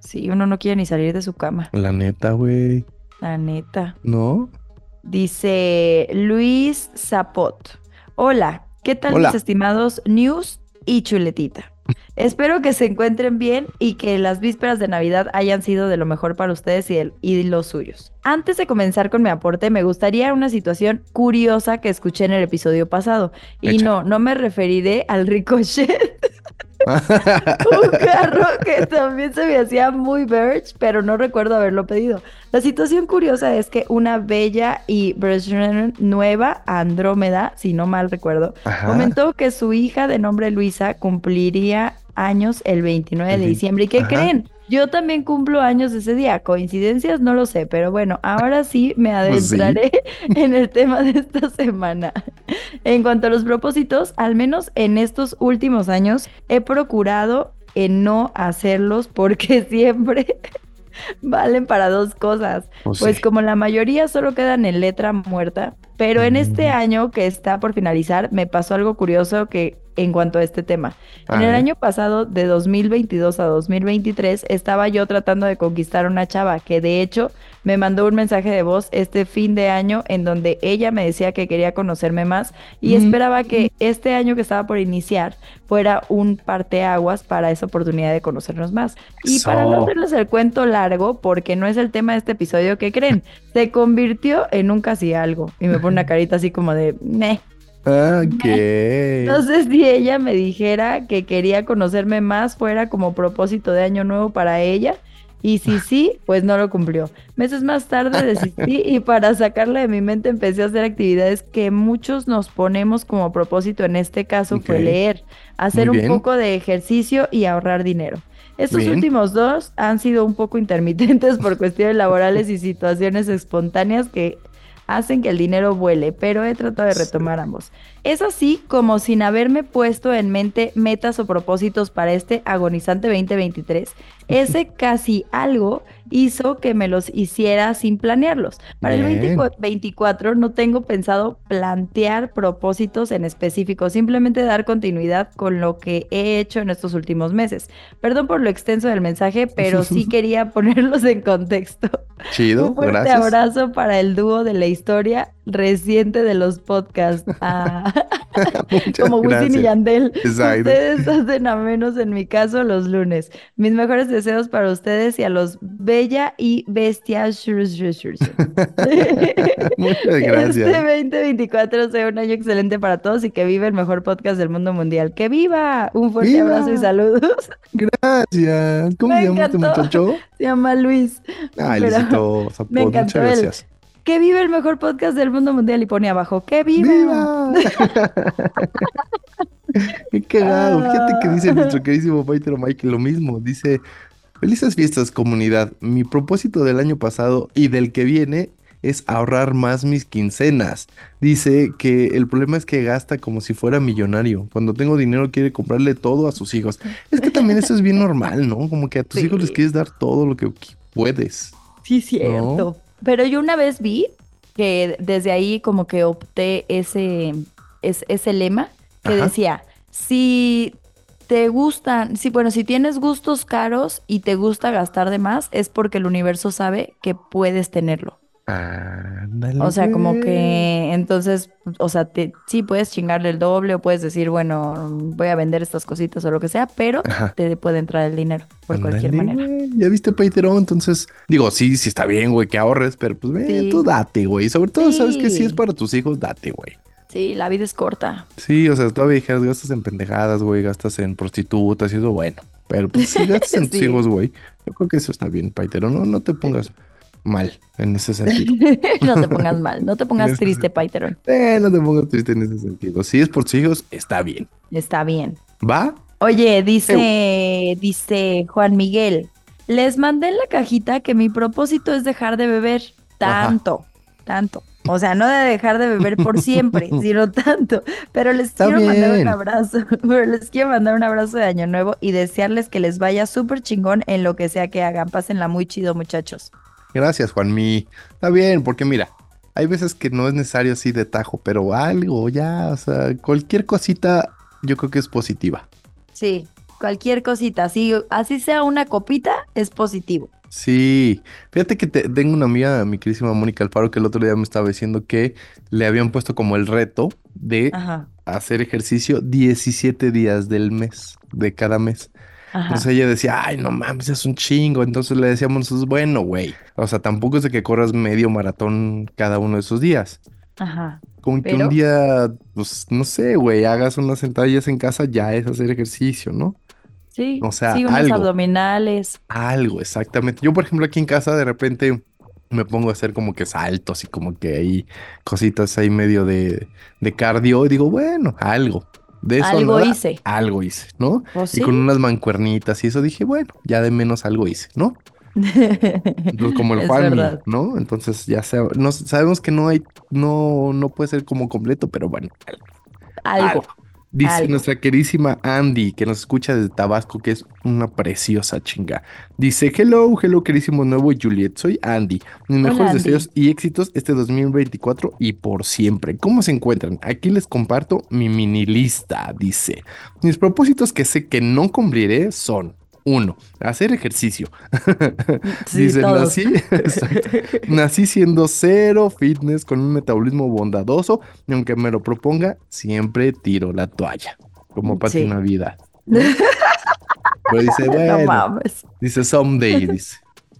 Sí, uno no quiere ni salir de su cama. La neta, güey. La neta. ¿No? Dice Luis Zapot. Hola, ¿qué tal mis estimados News y Chuletita? Espero que se encuentren bien y que las vísperas de Navidad hayan sido de lo mejor para ustedes y, y los suyos. Antes de comenzar con mi aporte, me gustaría una situación curiosa que escuché en el episodio pasado. Y no, no me referiré al ricochet. [laughs] [laughs] un carro que también se me hacía muy Verge, pero no recuerdo haberlo pedido. La situación curiosa es que una bella y nueva, Andrómeda, si no mal recuerdo, comentó que su hija de nombre Luisa cumpliría años el 29 de diciembre. ¿Y qué creen? Yo también cumplo años ese día. Coincidencias, no lo sé, pero bueno, ahora sí me pues adentraré [laughs] en el tema de esta semana. En cuanto a los propósitos, al menos en estos últimos años he procurado en no hacerlos porque [laughs] siempre valen para dos cosas. Pues, pues como la mayoría solo quedan en letra muerta, pero en este año que está por finalizar me pasó algo curioso que en cuanto a este tema. en el año pasado, de 2022 a 2023, estaba yo tratando de conquistar a una chava que de hecho me mandó un mensaje de voz este fin de año en donde ella me decía que quería conocerme más y esperaba que este año que estaba por iniciar fuera un parteaguas para esa oportunidad de conocernos más. Y para no hacerles el cuento largo, porque no es el tema de este episodio, que creen? Se convirtió en un casi algo. Y me pone una [laughs] carita así como de, meh. Ok. Entonces, si ella me dijera que quería conocerme más, fuera como propósito de año nuevo para ella. Y si [laughs] sí, pues no lo cumplió. Meses más tarde desistí [laughs] y para sacarla de mi mente empecé a hacer actividades que muchos nos ponemos como propósito. En este caso fue leer, hacer un poco de ejercicio y ahorrar dinero. Estos últimos dos han sido un poco intermitentes [laughs] por cuestiones laborales y situaciones espontáneas que hacen que el dinero vuele, pero he tratado de retomar ambos. Es así como sin haberme puesto en mente metas o propósitos para este agonizante 2023, ese [laughs] casi algo hizo que me los hiciera sin planearlos. Para el 2024 no tengo pensado plantear propósitos en específico, simplemente dar continuidad con lo que he hecho en estos últimos meses. Perdón por lo extenso del mensaje, pero sí [laughs] quería [laughs] ponerlos en contexto. Chido, Un fuerte abrazo para el dúo de la historia reciente de los podcasts. Ah, [laughs] [laughs] como Wisin y Yandel. Ustedes [laughs] hacen a menos en mi caso los lunes. Mis mejores deseos para ustedes y a los Bella y Bestia. Muchas gracias. Este 2024 sea un año excelente para todos y que viva el mejor podcast del mundo mundial. ¡Que viva! Un fuerte abrazo y saludos. Gracias. ¿Cómo se llama este muchacho? Se llama Luis. Ay, Luisito Muchas gracias que vive el mejor podcast del mundo mundial y pone abajo, que viva. [laughs] Qué cagado. Fíjate que dice nuestro queridísimo Peter Mike lo mismo. Dice, felices fiestas comunidad. Mi propósito del año pasado y del que viene es ahorrar más mis quincenas. Dice que el problema es que gasta como si fuera millonario. Cuando tengo dinero quiere comprarle todo a sus hijos. Es que también eso es bien normal, ¿no? Como que a tus hijos les quieres dar todo lo que puedes. Sí, cierto. Pero yo una vez vi que desde ahí como que opté ese, ese, lema que decía, si te gustan, si bueno, si tienes gustos caros y te gusta gastar de más, es porque el universo sabe que puedes tenerlo. O sea, como que entonces, o sea, te, sí puedes chingarle el doble o puedes decir, bueno, voy a vender estas cositas o lo que sea, pero te puede entrar el dinero por cualquier manera. Ya viste Patreon, entonces digo, sí, sí está bien, güey, que ahorres, pero pues ve, tú date, güey. Sobre todo, sabes que si es para tus hijos, date, güey. Sí, la vida es corta. Sí, o sea, todavía dijeras, gastas en pendejadas, güey, gastas en prostitutas y eso, bueno. Pero pues si gastas en [laughs] tus hijos, güey, yo creo que eso está bien, Patreon. No, no te pongas mal en ese sentido. [laughs] no te pongas mal, no te pongas [laughs] triste, Paiteron. Eh, no te pongas triste en ese sentido. Si es por tus hijos, está bien. Está bien. ¿Va? Oye, dice, dice Juan Miguel, les mandé en la cajita que mi propósito es dejar de beber tanto, tanto. O sea, no de dejar de beber por siempre, [laughs] sino tanto. Pero les quiero mandar un abrazo. Pero les quiero mandar un abrazo de Año Nuevo y desearles que les vaya súper chingón en lo que sea que hagan. Pásenla muy chido, muchachos. Gracias, Juanmi. Está bien, porque mira, hay veces que no es necesario así de tajo, pero algo ya, o sea, cualquier cosita yo creo que es positiva. Sí, cualquier cosita, así, así sea una copita, es positivo. Sí, fíjate que tengo una amiga, mi querísima Mónica Alfaro, que el otro día me estaba diciendo que le habían puesto como el reto de hacer ejercicio 17 días del mes, de cada mes. Entonces ella decía, ay, no mames, es un chingo. Entonces le decíamos nosotros, bueno, güey. O sea, tampoco es de que corras medio maratón cada uno de esos días. Ajá. Como que un día, pues, no sé, güey, hagas unas sentadillas en casa, ya es hacer ejercicio, ¿no? Sí. O sea, sí, unos abdominales. Algo, exactamente. Yo, por ejemplo, aquí en casa, de repente me pongo a hacer como que saltos y como que hay cositas ahí medio de, de cardio y digo, bueno, algo. De eso algo hice. Algo hice, ¿no? Y con unas mancuernitas y eso dije, bueno, ya de menos algo hice, ¿no? como [laughs] el Juan, ¿no? Entonces ya sabemos que no hay, no, no puede ser como completo, pero bueno. algo. Dice nuestra querísima Andy, que nos escucha desde Tabasco, que es una preciosa chinga. Dice, hello, hello, querísimo nuevo Juliet, soy Andy. Mis mejores deseos y éxitos este 2024 y por siempre. ¿Cómo se encuentran? Aquí les comparto mi mini lista, dice. Mis propósitos que sé que no cumpliré son Uno, hacer ejercicio. [laughs] Dice, nací, [laughs] nací siendo cero fitness con un metabolismo bondadoso y aunque me lo proponga, siempre tiro la toalla. Como para sí. Navidad. [laughs] Pero dice, bueno, dice someday, dice.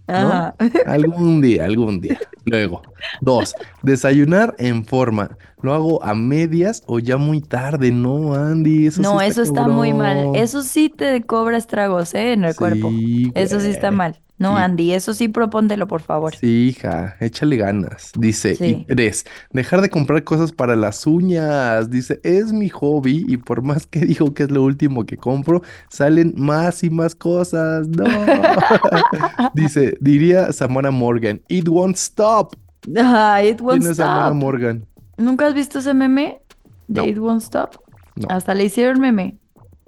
Algún día, algún día. Luego, dos, desayunar en forma. ¿Lo hago a medias o ya muy tarde? No, Andy, eso No, sí eso está muy mal. Eso sí te cobra estragos, ¿eh? En el cuerpo. Eso sí está mal. No, Andy, eso sí propóntelo, por favor. Sí, hija, échale ganas. Dice, y tres, dejar de comprar cosas para las uñas. Dice, es mi hobby y por más que digo que es lo último que compro, salen más y más cosas. No. [laughs] Dice, diría Samara Morgan, it won't stop. Ah, it won't ¿Quién es Samara Morgan? ¿Nunca has visto ese meme de It Won't Stop? No. Hasta le hicieron meme.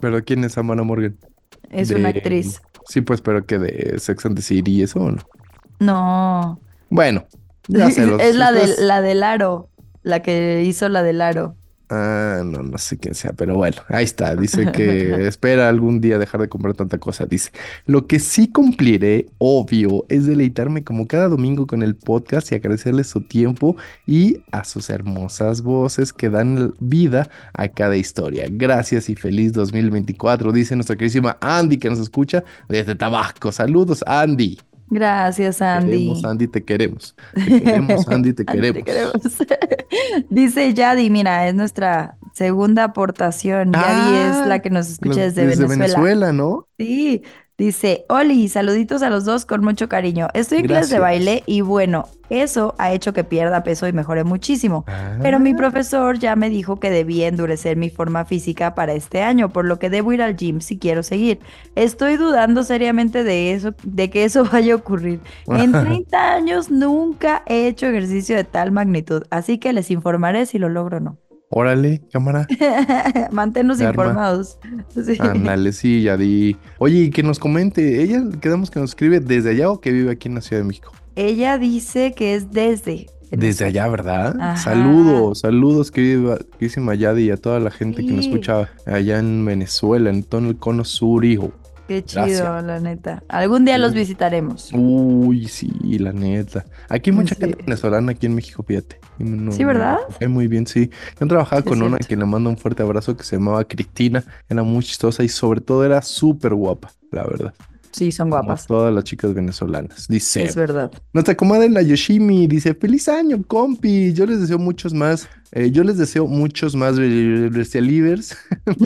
¿Pero quién es Samara Morgan? Es una actriz. Sí, pues, pero que de Sex and the City y eso, ¿o no? No. Bueno, ya se [laughs] los... Es la, de, la del aro, la que hizo la del aro. Ah, no, no sé quién sea, pero bueno, ahí está. Dice que [laughs] espera algún día dejar de comprar tanta cosa. Dice, lo que sí cumpliré, obvio, es deleitarme como cada domingo con el podcast y agradecerles su tiempo y a sus hermosas voces que dan vida a cada historia. Gracias y feliz 2024, dice nuestra queridísima Andy que nos escucha desde Tabasco. Saludos, Andy. Gracias, Andy. [laughs] Te queremos, Andy, te queremos. Te queremos, Andy, te queremos. [laughs] Dice Yadi, mira, es nuestra segunda aportación. Yadi es ah, la que nos escucha desde, desde Venezuela. Venezuela, ¿no? Sí, Dice, Oli, saluditos a los dos con mucho cariño. Estoy en clase de baile y bueno, eso ha hecho que pierda peso y mejore muchísimo. Pero mi ah. profesor ya me dijo que debía endurecer mi forma física para este año, por lo que debo ir al gym si quiero seguir. Estoy dudando seriamente de eso, de que eso [laughs] vaya a ocurrir. En [laughs] 30 años nunca he hecho ejercicio de tal magnitud, así que les informaré si lo logro o no. Órale, cámara. [laughs] Manténnos informados. Sí. Ándale, sí, ya di. Oye, y que nos comente, ella quedamos que nos escribe desde allá o que vive aquí en la Ciudad de México. Ella dice que es desde. Desde allá, ¿verdad? Saludos, saludos, queridísima Yadi, y a toda la gente que nos escucha allá en Venezuela, en todo el cono sur, hijo. Qué chido, la neta. Algún día los visitaremos. Uy, sí, la neta. Aquí hay mucha gente venezolana aquí en México, fíjate. sí, ¿verdad? muy bien, sí. Yo trabajaba con una que le mando un fuerte abrazo que se llamaba Cristina. Era muy chistosa y sobre todo era súper guapa, la verdad. Sí, son guapas. todas las chicas venezolanas. Dice. Es verdad. Nuestra comadre la Yoshimi dice: Feliz año, compi. Yo les deseo muchos más. Eh, yo les deseo muchos más Livers. [laughs]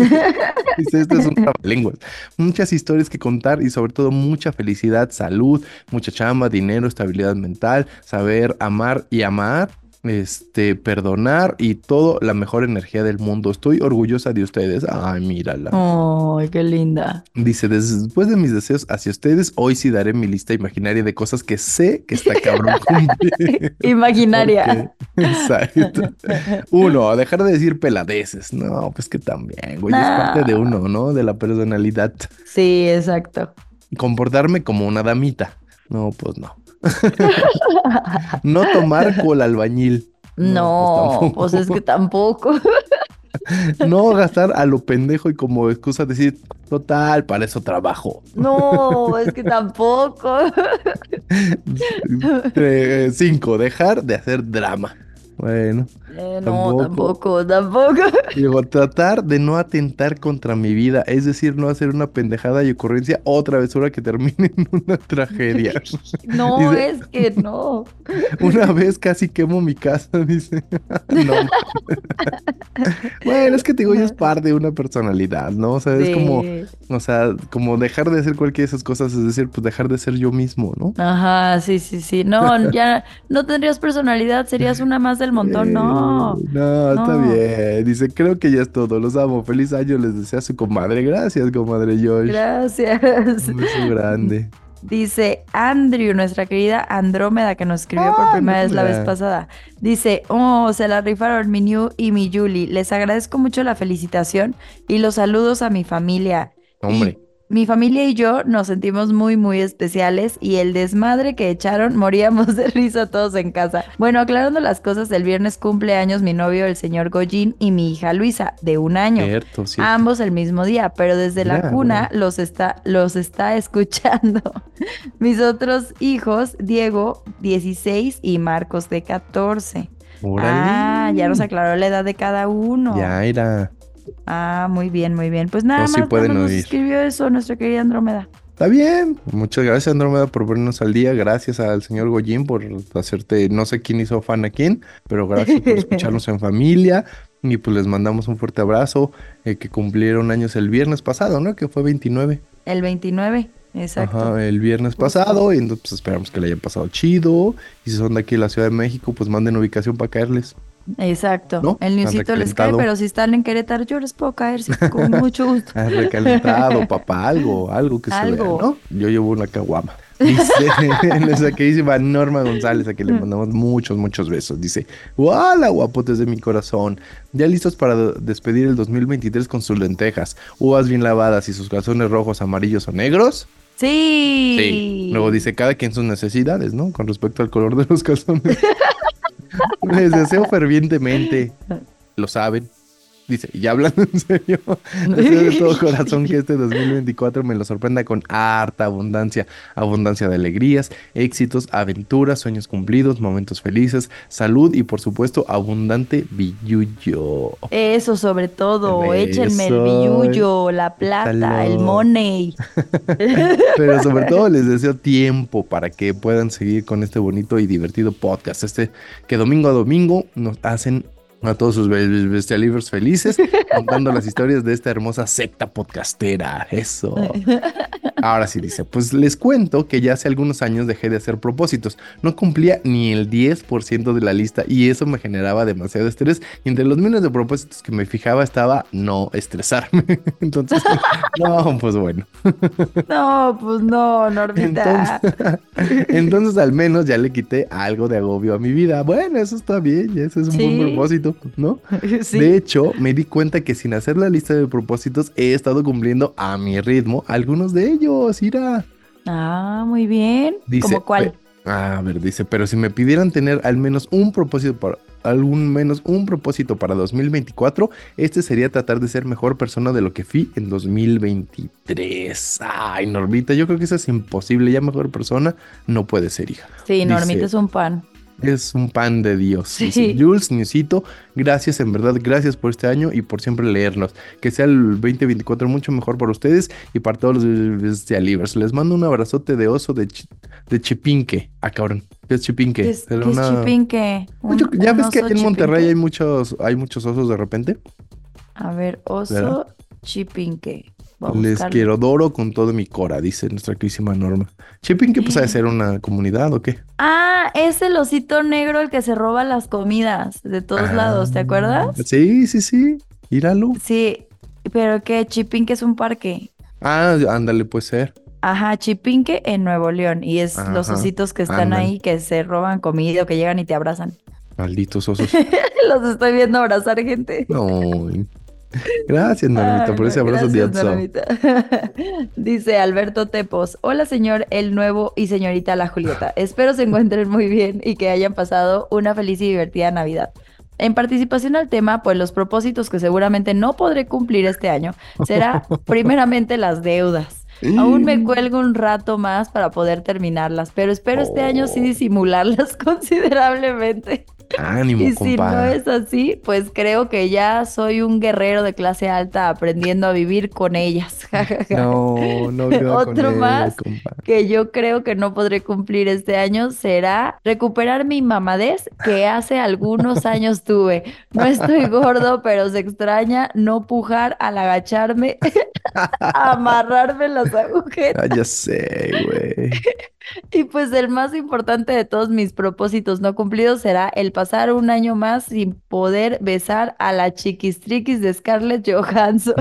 dice: Esto es un [laughs] lenguas. Muchas historias que contar y sobre todo mucha felicidad, salud, mucha chamba, dinero, estabilidad mental, saber amar y amar este, perdonar y todo la mejor energía del mundo. Estoy orgullosa de ustedes. Ay, mírala. Ay, qué linda. Dice, después de mis deseos hacia ustedes, hoy sí daré mi lista imaginaria de cosas que sé que está cabrón [laughs] [laughs] Imaginaria. Exacto. Uno, dejar de decir peladeces. No, pues que también, güey, es parte de uno, ¿no? De la personalidad. Sí, exacto. Comportarme como una damita. No, pues no. [laughs] no tomar con albañil. No, pues, pues, es que tampoco. [laughs] no gastar a lo pendejo y como excusa decir, total, para eso trabajo. No, [laughs] es que tampoco. Cinco, dejar de hacer drama. Bueno. Eh, no, tampoco, tampoco. [laughs] Digo, tratar de no atentar contra mi vida, es decir, no hacer una pendejada y ocurrencia otra vez hora que termine en una tragedia. [laughs] no, es que [laughs] no. Una vez casi quemo mi casa, dice. no. bueno, es que te digo, ya es parte de una personalidad, ¿no? O sea, es como, o sea, como dejar de hacer cualquiera de esas cosas, es decir, pues dejar de ser yo mismo, ¿no? Ajá, sí, sí, sí. No, ya no tendrías personalidad, serías una más del montón, no. No, está bien. Dice, creo que ya es todo. Los amo. Feliz año les desea su comadre. Gracias, comadre Josh. Gracias. Un grande. Dice Andrew, nuestra querida Andrómeda, que nos escribió por primera vez la vez pasada. Dice, oh, se la rifaron mi New y mi Julie. Les agradezco mucho la felicitación y los saludos a mi familia. Hombre. Mi familia y yo nos sentimos muy, muy especiales y el desmadre que echaron, [laughs] moríamos de risa todos en casa. Bueno, aclarando las cosas, el viernes cumple años mi novio, el señor Goyin, y mi hija Luisa, de un año. Cierto, Ambos el mismo día, pero desde la cuna los está, los está [laughs] escuchando. Mis otros hijos, Diego, 16, y Marcos, de 14. Ah, ya nos aclaró la edad de cada uno. Ya era. Ah, muy bien, muy bien. Pues nada más nos escribió eso nuestra querida Andrómeda. Está bien. Muchas gracias, Andrómeda, por vernos al día. Gracias al señor Goyín por hacerte, no sé quién hizo fan a quién, pero gracias por [laughs] escucharnos en familia. Y pues les mandamos un fuerte abrazo, eh, que cumplieron años el viernes pasado, ¿no? Que fue 29. El 29. Exacto. Ajá, el viernes pasado, y entonces pues, esperamos que le hayan pasado chido. Y si son de aquí en la Ciudad de México, pues manden ubicación para caerles. Exacto. El newsito les cae, pero si están en Querétaro, yo les puedo caer con [laughs] mucho gusto. recalentado, [laughs] papá, algo, algo que se vea, ¿no? Yo llevo una caguama. Dice [laughs] nuestra queridísima Norma González, a quien le mandamos muchos, muchos besos. Dice, ¡Hola, guapotes de mi corazón! Ya listos para despedir el 2023 con sus lentejas, uvas bien lavadas y sus calzones rojos, amarillos o negros. Sí. Sí. Luego dice, cada quien sus necesidades, ¿no? Con respecto al color de los calzones. [laughs] Les deseo fervientemente, lo saben, Dice, y hablando [laughs] en serio, deseo de todo corazón que este 2024 me lo sorprenda con harta abundancia, abundancia de alegrías, éxitos, aventuras, sueños cumplidos, momentos felices, salud y por supuesto abundante billuyo. Eso sobre todo, échenme el billuyo, la plata, el money. [laughs] Pero sobre todo les deseo tiempo para que puedan seguir con este bonito y divertido podcast, este que domingo a domingo nos hacen a todos sus bestialivers felices [laughs] contando las historias de esta hermosa secta podcastera. Eso. Ahora sí dice, pues les cuento que ya hace algunos años dejé de hacer propósitos. No cumplía ni el 10% de la lista y eso me generaba demasiado estrés. Y entre los miles de propósitos que me fijaba estaba no estresarme. [laughs] Entonces, no, pues bueno. No, pues no, Normita. Entonces, [laughs] entonces, al menos ya le quité algo de agobio a mi vida. Bueno, eso está bien, ese es un buen propósito. ¿No? [laughs] De hecho, me di cuenta que sin hacer la lista de propósitos he estado cumpliendo a mi ritmo algunos de ellos, Ira. Ah, muy bien. ¿Cómo cuál? A ver, dice, pero si me pidieran tener al menos un propósito para algún menos un propósito para 2024, este sería tratar de ser mejor persona de lo que fui en 2023. Ay, Normita, yo creo que eso es imposible. Ya mejor persona no puede ser, hija. Sí, Normita es un pan es un pan de Dios. Sí. Jules, Niusito, gracias, en verdad, gracias por este año y por siempre leernos. Que sea el 2024 mucho mejor para ustedes y para todos los libres. Les mando un abrazote de oso de, de Chipinque. Ah, cabrón. ¿Qué es Chipinque? ¿Qué es, Chipinque? ya ves que en Monterrey hay muchos, hay muchos osos de repente. A ver, oso Chipinque. Les quiero Doro con todo mi cora, dice nuestra querísima Norma. Shipping, que pues ha de ser una comunidad o qué? Ah, es el osito negro el que se roba las comidas de todos lados, ¿te acuerdas? Sí, sí, sí. Íralo. Sí, pero que Chipinque es un parque. Ah, ándale, puede ser. Ajá, Chipinque en Nuevo León. Y es los ositos que están ahí que se roban comida o que llegan y te abrazan. Malditos osos. [laughs] los estoy viendo abrazar gente. No, [laughs] Gracias, Normita, por ese abrazo de [laughs] Dice Alberto Tepos: Hola, señor el nuevo y señorita la Julieta. [laughs] Espero se encuentren muy bien y que hayan pasado una feliz y divertida Navidad. En participación al tema, pues los propósitos que seguramente no podré cumplir este año será primeramente las deudas. Aún me cuelgo un rato más para poder terminarlas, pero espero este año sí oh. disimularlas considerablemente. Ánimo, y si no es así, pues creo que ya soy un guerrero de clase alta aprendiendo a vivir con ellas. [laughs] no, no Otro más que yo creo que no podré cumplir este año será recuperar mi mamadez que hace algunos [laughs] años tuve. No estoy gordo, pero se extraña no pujar al agacharme, [laughs] amarrarme las agujetas. Ah, ya sé, güey. [laughs] Y pues el más importante de todos mis propósitos no cumplidos será el pasar un año más sin poder besar a la chiquistriquis de Scarlett Johansson.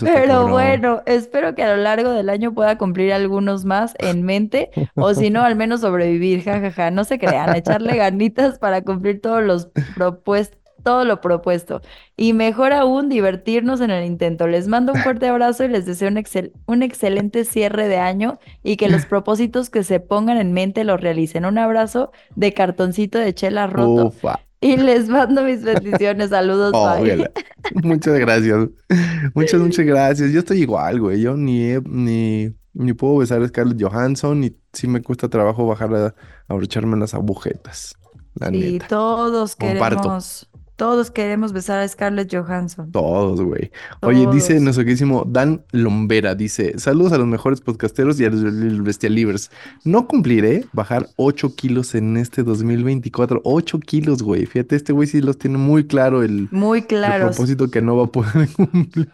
Pero bueno, espero que a lo largo del año pueda cumplir algunos más en mente o si no, al menos sobrevivir, jajaja. No se crean, echarle ganitas para cumplir todos los propuestos todo lo propuesto. Y mejor aún, divertirnos en el intento. Les mando un fuerte abrazo y les deseo un, un excelente cierre de año y que los [laughs] propósitos que se pongan en mente los realicen. Un abrazo de cartoncito de chela roto. Y les mando mis bendiciones. Saludos, oh, [laughs] Muchas gracias. Muchas, muchas [laughs] gracias. Yo estoy igual, güey. Yo ni, ni, ni puedo besar a Scarlett Johansson, ni sí me cuesta trabajo bajar a, abrocharme las agujetas. La sí, todos queremos. Todos queremos besar a Scarlett Johansson. Todos, güey. Oye, dice nuestro queridísimo Dan Lombera, dice, saludos a los mejores podcasteros y a los bestialivers. No cumpliré bajar 8 kilos en este 2024. 8 kilos, güey. Fíjate, este güey sí los tiene muy claro el, muy claro. el propósito que no va a poder [laughs] cumplir.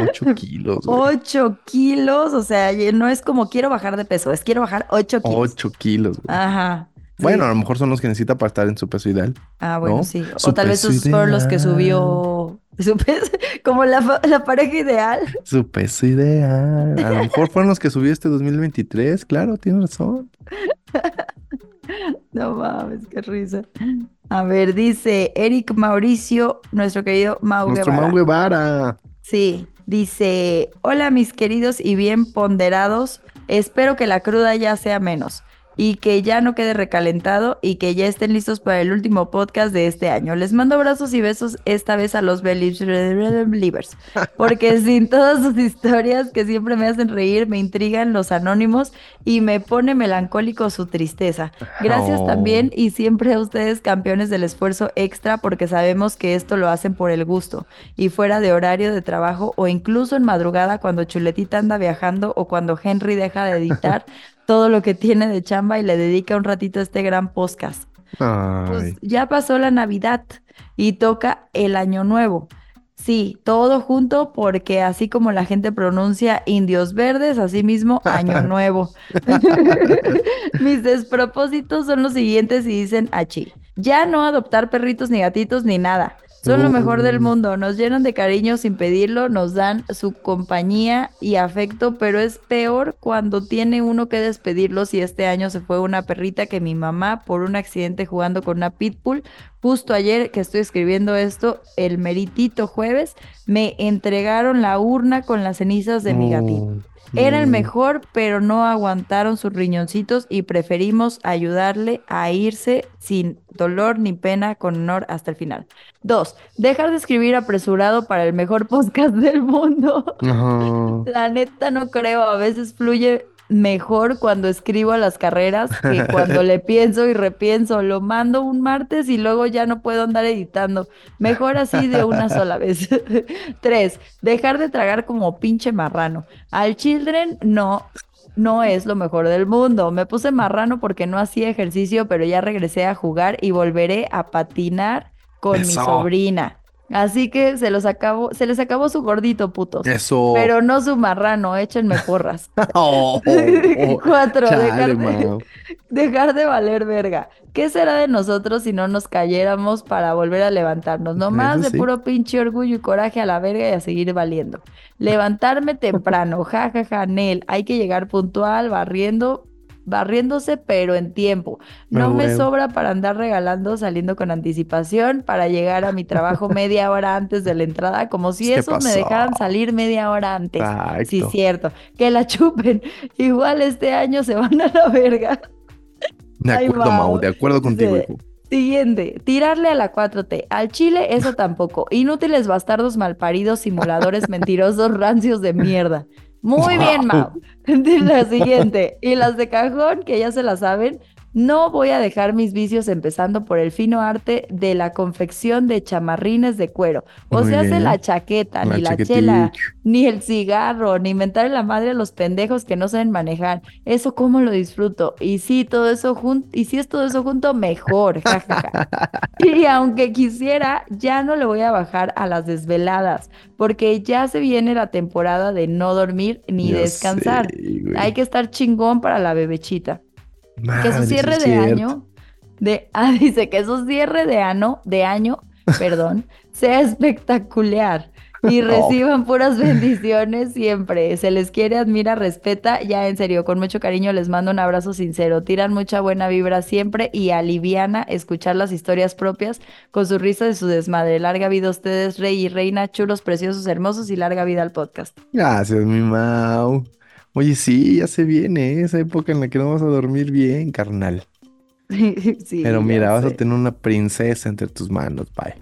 8 [laughs] kilos. Güey. 8 kilos, o sea, no es como quiero bajar de peso, es quiero bajar 8 kilos. 8 kilos, güey. Ajá. Bueno, a lo mejor son los que necesita para estar en su peso ideal. Ah, bueno, sí. o tal vez esos fueron los que subió su peso, [laughs] como la, la, pareja ideal. Su peso ideal. A lo mejor fueron los que subió este 2023, claro, tienes razón. [laughs] No mames, qué risa. A ver, dice Eric Mauricio, nuestro querido Mau nuestro Mau Guevara. Sí, dice, hola mis queridos y bien ponderados, espero que la cruda ya sea menos y que ya no quede recalentado y que ya estén listos para el último podcast de este año. Les mando abrazos y besos esta vez a los Believers, [laughs] porque sin todas sus historias que siempre me hacen reír, me intrigan los anónimos y me pone melancólico su tristeza. Gracias oh. también y siempre a ustedes campeones del esfuerzo extra porque sabemos que esto lo hacen por el gusto y fuera de horario de trabajo o incluso en madrugada cuando Chuletita anda viajando o cuando Henry deja de editar [laughs] todo lo que tiene de chamba y le dedica un ratito a este gran podcast. Pues ya pasó la Navidad y toca el Año Nuevo. Sí, todo junto porque así como la gente pronuncia indios verdes, así mismo año [laughs] nuevo. [laughs] Mis despropósitos son los siguientes y dicen achi. Ya no adoptar perritos ni gatitos ni nada. Son lo mejor del mundo, nos llenan de cariño sin pedirlo, nos dan su compañía y afecto, pero es peor cuando tiene uno que despedirlos y este año se fue una perrita que mi mamá por un accidente jugando con una pitbull, justo ayer que estoy escribiendo esto, el meritito jueves, me entregaron la urna con las cenizas de mi gatito. Era el mejor, pero no aguantaron sus riñoncitos y preferimos ayudarle a irse sin dolor ni pena con honor hasta el final. Dos, dejar de escribir apresurado para el mejor [laughs] podcast del mundo. La neta no creo, a veces fluye mejor cuando escribo las carreras que cuando le [laughs] pienso y repienso. Lo mando un martes y luego ya no puedo andar editando. Mejor así de una sola vez. [laughs] Tres, dejar de tragar como pinche marrano. Al children no. No es lo mejor del mundo. Me puse marrano porque no hacía ejercicio, pero ya regresé a jugar y volveré a patinar con mi sobrina. Así que se los acabó, se les acabó su gordito, putos. Eso. Pero no su marrano, échenme porras. [laughs] Oh, oh, [laughs] Cuatro, dejar, de, dejar, de, valer verga. ¿Qué será de nosotros si no nos cayéramos para volver a levantarnos? No más de puro pinche orgullo y coraje a la verga y a seguir valiendo. Levantarme temprano, [laughs] jajaja, ja, ja, Nel. Hay que llegar puntual, barriendo, barriéndose, pero en tiempo. No me sobra para andar regalando saliendo con anticipación para llegar a mi trabajo [laughs] media hora antes de la entrada, como si esos me dejaran salir media hora antes. Sí, cierto. Que la chupen. Igual este año se van a la verga. De acuerdo, Mau, de acuerdo contigo, Siguiente, tirarle a la 4T. Al Chile, eso tampoco. Inútiles bastardos malparidos, simuladores [laughs] mentirosos, rancios de mierda. Muy bien, Mau. [laughs] La siguiente. Y las de cajón, que ya se la saben, no voy a dejar mis vicios empezando por el fino arte de la confección de chamarrines de cuero. O sea, hace la chaqueta, ni la chela, ni el cigarro, ni inventar la madre a los pendejos que no saben manejar. Eso cómo lo disfruto. Y sí, todo eso junto, y si es todo eso junto, mejor. [laughs] y aunque quisiera, ya no le voy a bajar a las desveladas, porque ya se viene la temporada de no dormir ni descansar. Hay que estar chingón para la bebechita que su cierre de año, de, [laughs] ah, dice que su cierre de año, de año, perdón, [laughs] sea espectacular. y reciban puras bendiciones siempre. Se les quiere, admira, respeta. Ya en serio, con mucho cariño les mando un abrazo sincero. Tiran mucha buena vibra siempre y aliviana escuchar las historias propias con su risa de su desmadre. Larga vida a ustedes, rey y reina, chulos, preciosos, hermosos y larga vida al podcast. Gracias, mi Mau. Oye, sí, ya se viene esa época en la que no vas a dormir bien, carnal. [laughs] sí, Pero mira, vas a tener una princesa entre tus manos, bye.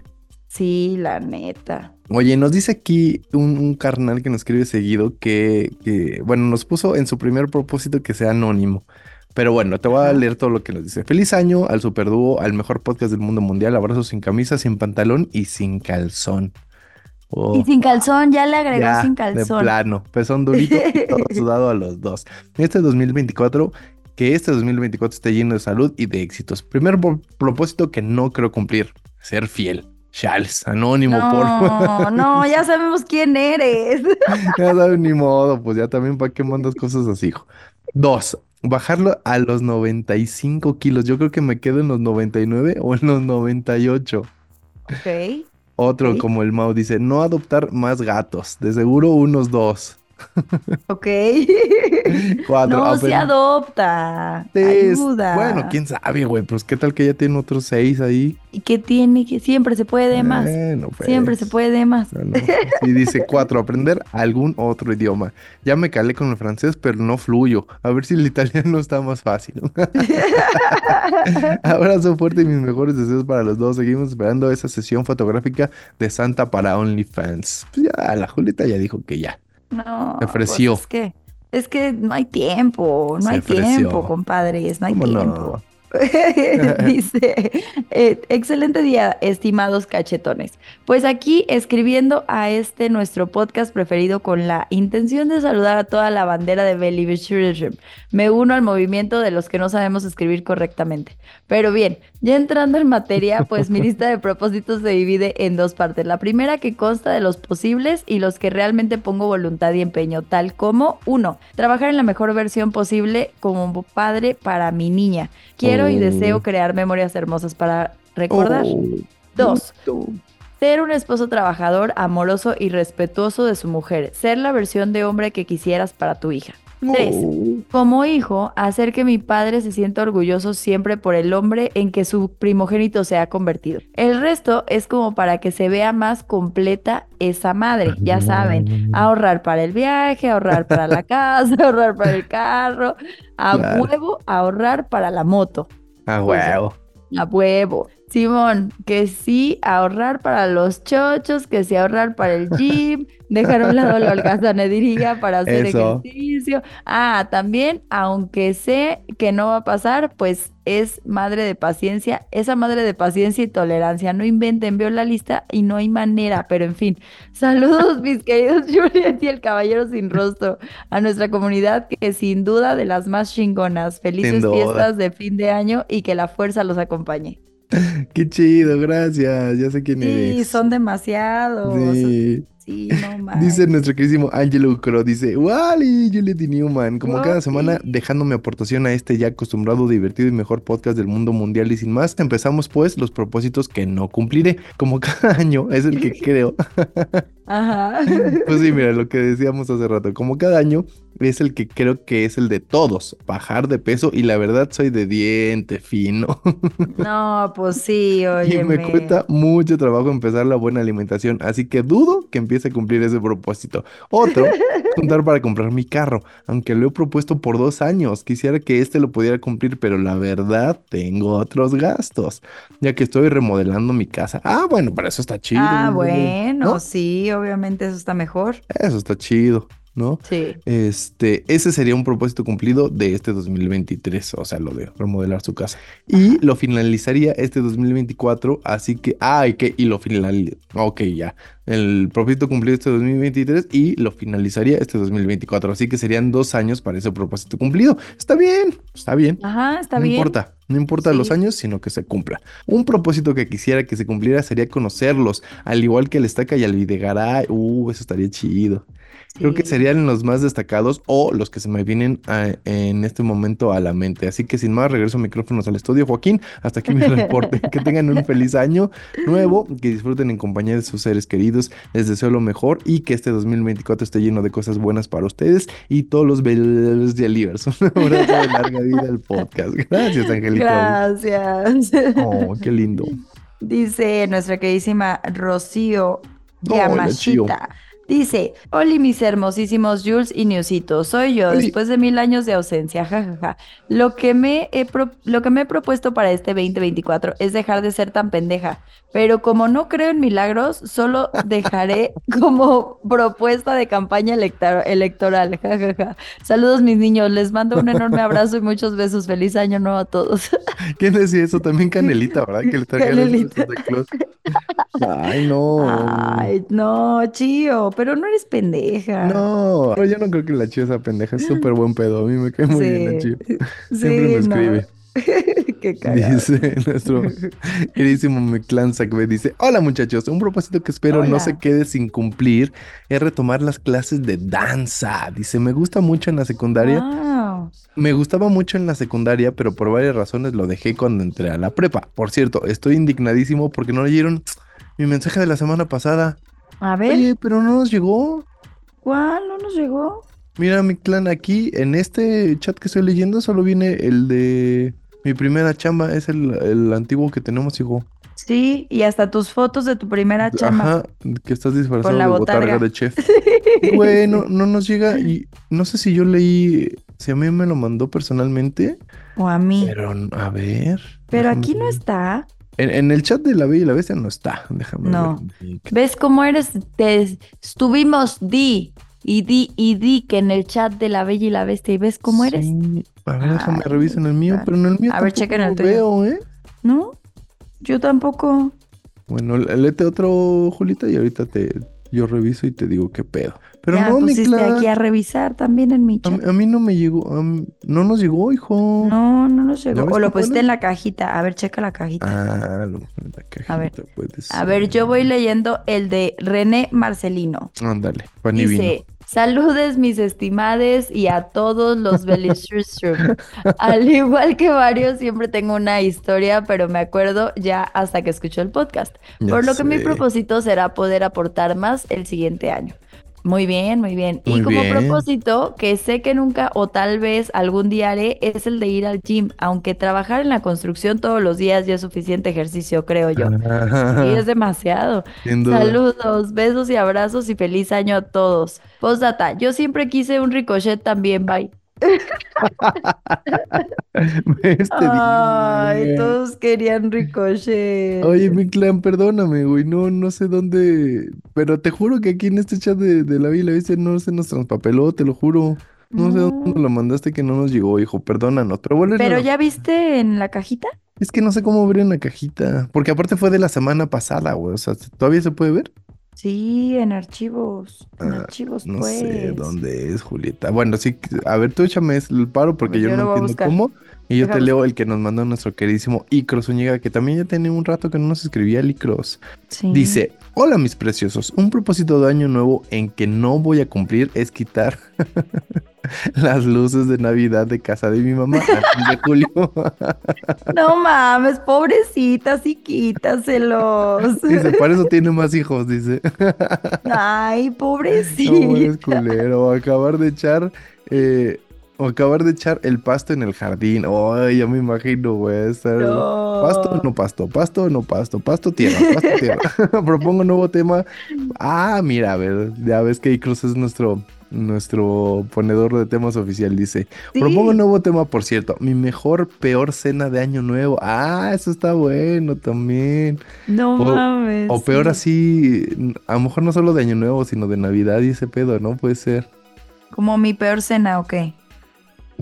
Sí, la neta. Oye, nos dice aquí un, carnal que nos escribe seguido que, que, bueno, nos puso en su primer propósito que sea anónimo. Pero bueno, te voy a leer todo lo que nos dice. Feliz año al Superdúo, al mejor podcast del mundo mundial. Abrazos sin camisa, sin pantalón y sin calzón. Oh. Y sin calzón, ya le agregó sin calzón. De plano, pezón durito, todo [laughs] sudado a los dos. Este 2024, que este 2024 esté lleno de salud y de éxitos. Primer propósito que no creo cumplir, ser fiel. Charles, anónimo, por No, no, [laughs] ya sabemos quién eres. [laughs] ya sabes, ni modo, pues ya también para qué mandas cosas así, hijo. Dos, bajarlo a los 95 kilos. Yo creo que me quedo en los 99 o en los 98. Ok. Otro como el Mau dice, no adoptar más gatos, de seguro unos dos. Ok. [laughs] Cuatro. No se adopta. Ayuda. Bueno, quién sabe, güey. Pues qué tal que ya tiene otros seis ahí. ¿Y qué tiene? Que siempre se puede más. Pues. Siempre se puede más. Y dice [laughs] cuatro, aprender algún otro idioma. Ya me calé con el francés, pero no fluyo. A ver si el italiano está más fácil. [laughs] Abrazo fuerte y mis mejores deseos para los dos. Seguimos esperando esa sesión fotográfica de Santa para OnlyFans. Pues ya, la Julieta ya dijo que ya. No. Se ofreció. Pues es que, es que no hay tiempo, no hay tiempo, compadres, no hay tiempo. [laughs] Dice, eh, excelente día, estimados cachetones. Pues aquí escribiendo a este nuestro podcast preferido con la intención de saludar a toda la bandera de Believism. Me uno al movimiento de los que no sabemos escribir correctamente. Pero bien, ya entrando en materia, pues mi lista de propósitos se divide en dos partes. La primera que consta de los posibles y los que realmente pongo voluntad y empeño, tal como uno, trabajar en la mejor versión posible como padre para mi niña. Quiero y deseo oh. crear memorias hermosas para recordar. Oh. Dos, ser un esposo trabajador, amoroso y respetuoso de su mujer. Ser la versión de hombre que quisieras para tu hija. Tres, como hijo, hacer que mi padre se sienta orgulloso siempre por el hombre en que su primogénito se ha convertido. El resto es como para que se vea más completa esa madre, ya saben, ahorrar para el viaje, ahorrar para la [laughs] casa, [laughs] ahorrar para el carro, a huevo, ahorrar para la moto. A huevo. A huevo. Simón, que sí ahorrar para los chochos, que sí ahorrar para el gym, [laughs] dejar a un lado la holgazanería para hacer ejercicio. Ah, también, aunque sé que no va a pasar, pues es madre de paciencia, esa madre de paciencia y tolerancia. No inventen, veo la lista y no hay manera, pero en fin. Saludos, [laughs] mis queridos Juliet y el caballero sin rostro, a nuestra comunidad que sin duda de las más chingonas. Felices fiestas de fin de año y que la fuerza los acompañe. [laughs] Qué chido, gracias. Ya sé quién eres. Sí, son demasiados. Sí. [laughs] Dice nuestro queridísimo Angelo Cro, dice, Wally, Juliet Newman, como cada semana dejando mi aportación a este ya acostumbrado, divertido y mejor podcast del mundo mundial y sin más, empezamos pues los propósitos que no cumpliré, como cada [laughs] año es el que creo. Ajá. Pues sí, mira, lo que decíamos hace rato, como cada año es el que creo que es el de todos, bajar de peso y la verdad soy de diente fino. [laughs] No, pues sí, oye. Y me cuesta mucho trabajo empezar la buena alimentación, así que dudo que empiece a cumplir ese propósito. Otro, [laughs] juntar para comprar mi carro, aunque lo he propuesto por dos años. Quisiera que este lo pudiera cumplir, pero la verdad tengo otros gastos, ya que estoy remodelando mi casa. Ah, bueno, para eso está chido. Ah, bueno, sí, obviamente eso está mejor. Eso está chido. ¿No? Sí. Este, ese sería un propósito cumplido de este 2023, o sea, lo de remodelar su casa. Y lo finalizaría este 2024, así que, ah, y que, y lo finalizaría, ok, ya, el propósito cumplido este 2023 y lo finalizaría este 2024, así que serían dos años para ese propósito cumplido. Está bien, está bien. Ajá, está bien. No importa. No importa los años, sino que se cumpla. Un propósito que quisiera que se cumpliera sería conocerlos, al igual que el Estaca y al Videgaray. Uh, eso estaría chido. Creo que serían los más destacados o los que se me vienen en este momento a la mente. Así que sin más, regreso micrófonos al estudio. Joaquín, hasta aquí mi [laughs] reporte. que tengan un feliz año nuevo, que disfruten en compañía de sus seres queridos. Les deseo lo mejor y que este 2024 esté lleno de cosas buenas para ustedes y todos los bellos de Alivers. [laughs] Un abrazo de larga vida al podcast. Gracias, Angélica. Gracias. Oh, qué lindo. Dice nuestra queridísima Rocío Yamashita. Dice, hola mis hermosísimos Jules y Newsito, soy yo después de mil años de ausencia, jajaja. Lo, que me he lo que me he propuesto para este 2024 es dejar de ser tan pendeja, pero como no creo en milagros, solo dejaré [laughs] como propuesta de campaña electoral, jajaja. Saludos mis niños, les mando un enorme abrazo y muchos besos, feliz año nuevo a todos. [laughs] ¿Quién decía eso? También Canelita, ¿verdad? Que le Canelita. Ay, no. Ay, no, chío pero no eres pendeja. No, yo no creo que la chía sea pendeja, es súper buen pedo. A mí me cae muy bien la chía. Siempre me escribe. [laughs] Qué cagado. Dice nuestro queridísimo Meclan Sacbe, dice, hola muchachos, un propósito que espero no se quede sin cumplir es retomar las clases de danza. Dice, me gusta mucho en la secundaria. Me gustaba mucho en la secundaria, pero por varias razones lo dejé cuando entré a la prepa. Por cierto, estoy indignadísimo porque no leyeron mi mensaje de la semana pasada. A ver. Oye, pero no nos llegó. ¿Cuál? ¿No nos llegó? Mira, mi clan, aquí en este chat que estoy leyendo solo viene el de mi primera chamba. Es el, antiguo que tenemos, hijo. Sí, y hasta tus fotos de tu primera chamba. Ajá, que estás disfrazado de botarga. de chef. [laughs] Bueno, no nos llega y no sé si yo leí, si a mí me lo mandó personalmente. O a mí. Pero, a ver. Pero aquí no está. En, el chat de la Bella y la Bestia no está. Déjame no. ¿Ves cómo eres? Te estuvimos di y di y di que en el chat de la Bella y la Bestia y ves cómo eres. A ver, déjame revisar en el mío, pero en el mío A ver, chequen el tuyo. veo, ¿eh? ¿No? Yo tampoco. Bueno, léete otro, Julita, y ahorita te yo reviso y te digo qué pedo. Pero ya, no, pusiste aquí a revisar también en mi chat. A, mí no me llegó, no nos llegó, hijo. No, no nos llegó. O lo pusiste en la cajita. A ver, checa la cajita. Ah, lo en la cajita. A ver, a ver yo voy leyendo el de René Marcelino. Ándale, Dice, Saludes, mis estimades, y a todos los Belishers. Al igual que varios, siempre tengo una historia, pero me acuerdo ya hasta que escucho el podcast. Por lo que mi propósito será poder aportar más el siguiente año. Muy bien, muy bien. y como propósito, que sé que nunca o tal vez algún día haré, es el de ir al gym, aunque trabajar en la construcción todos los días ya es suficiente ejercicio, creo yo. Sí, es [laughs] demasiado. Saludos, besos y abrazos y feliz año a todos. Postdata, yo siempre quise un ricochet también, bye. Este Ay, todos querían ricochet. Oye, mi clan, perdóname, güey. No, no sé dónde. Pero te juro que aquí en este chat de, de la vida viste, no se nos transpapeló, te lo juro. No, sé dónde lo mandaste que no nos llegó, hijo. Perdónanos. Pero vuelve. ¿Pero ya viste en la cajita? Es que no sé cómo abrir en la cajita. Porque aparte fue de la semana pasada, güey. O sea, ¿todavía se puede ver? Sí, en archivos, en ah, archivos, no sé pues. dónde es, Julieta. Bueno, sí, a ver, tú échame el paro porque yo, no entiendo cómo. Y yo te leo el que nos mandó nuestro queridísimo Icros Zúñiga, que también ya tiene un rato que no nos escribía el Icros. Dice, hola mis preciosos, un propósito de año nuevo en que no voy a cumplir es quitar [laughs] las luces de Navidad de casa de mi mamá de julio. [laughs] no mames, pobrecita, sí quítaselos. [laughs] Dice, por eso tiene más hijos, dice. Ay, pobrecita. No, es culero. Acabar de echar... Eh, o acabar de echar el pasto en el jardín. Ay, ya me imagino, güey. Estar... Pasto, no pasto, pasto, no pasto, pasto, tierra, pasto, tierra. Propongo un nuevo tema. Ah, mira, a ver, ya ves que Cruz es nuestro nuestro ponedor de temas oficial dice, propongo un nuevo tema, por cierto, mi mejor, peor cena de año nuevo. Ah, eso está bueno también. No mames. O peor así, a lo mejor no solo de año nuevo, sino de Navidad y ese pedo, ¿no? Puede ser. Como mi peor cena, ¿ok?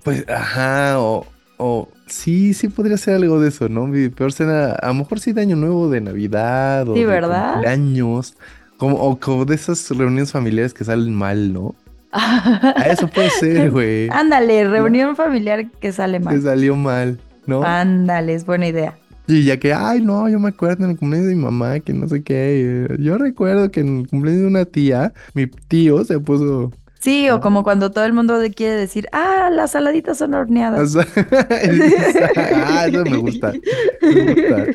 Pues, ajá, o, o sí, sí podría ser algo de eso, ¿no? Mi peor cena, a lo mejor sí de año nuevo, de Navidad, o sí, ¿verdad? de años. Como, o como de esas reuniones familiares que salen mal, ¿no? A eso puede ser, [laughs] güey. Ándale, reunión familiar que sale mal. Que salió mal, ¿no? Ándale, es buena idea. Y ya que, ay, no, yo me acuerdo en el cumpleaños de mi mamá que no sé qué. Yo recuerdo que en el cumpleaños de una tía, mi tío se puso Sí, o como cuando todo el mundo quiere decir, ah, las saladitas son horneadas. [laughs] ah, eso me gusta. Me gusta.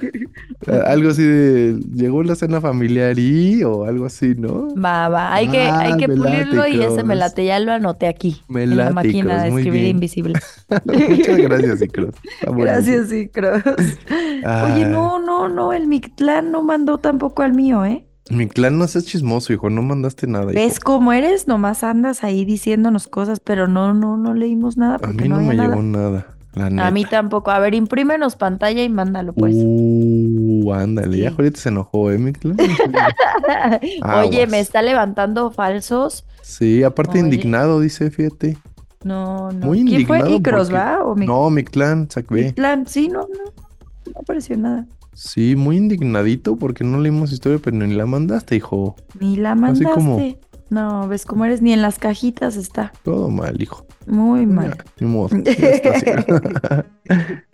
[laughs] Algo así de, llegó la cena familiar y, o algo así, ¿no? Va, va, hay que, hay ah, que pulirlo y ese me late, ya lo anoté aquí. Me en la máquina de escribir invisible. [laughs] Muchas gracias, Icros. Gracias, Icros. Oye, no, no, no, el Mictlán no mandó tampoco al mío, ¿eh? Mi clan no es chismoso, hijo, no mandaste nada. ¿Ves cómo eres? Nomás andas ahí diciéndonos cosas, pero no, no, no leímos nada. A mí no, me llegó nada. A mí tampoco. A ver, imprímenos pantalla y mándalo, pues. Uh, ándale, ya ahorita se enojó, ¿eh, mi clan? [laughs] Oye, me está levantando falsos. Sí, aparte indignado, dice, fíjate. No, no. Muy ¿Quién fue? ¿Icros, va? ¿O mi... No, mi clan, Mi clan, sí, no, no. No apareció nada. Sí, muy indignadito porque no leímos historia, pero ni la mandaste, hijo. Ni la mandaste. Así como... No, ves cómo eres, ni en las cajitas está. Todo mal, hijo. Muy mal. ni modo. Ya está, [laughs]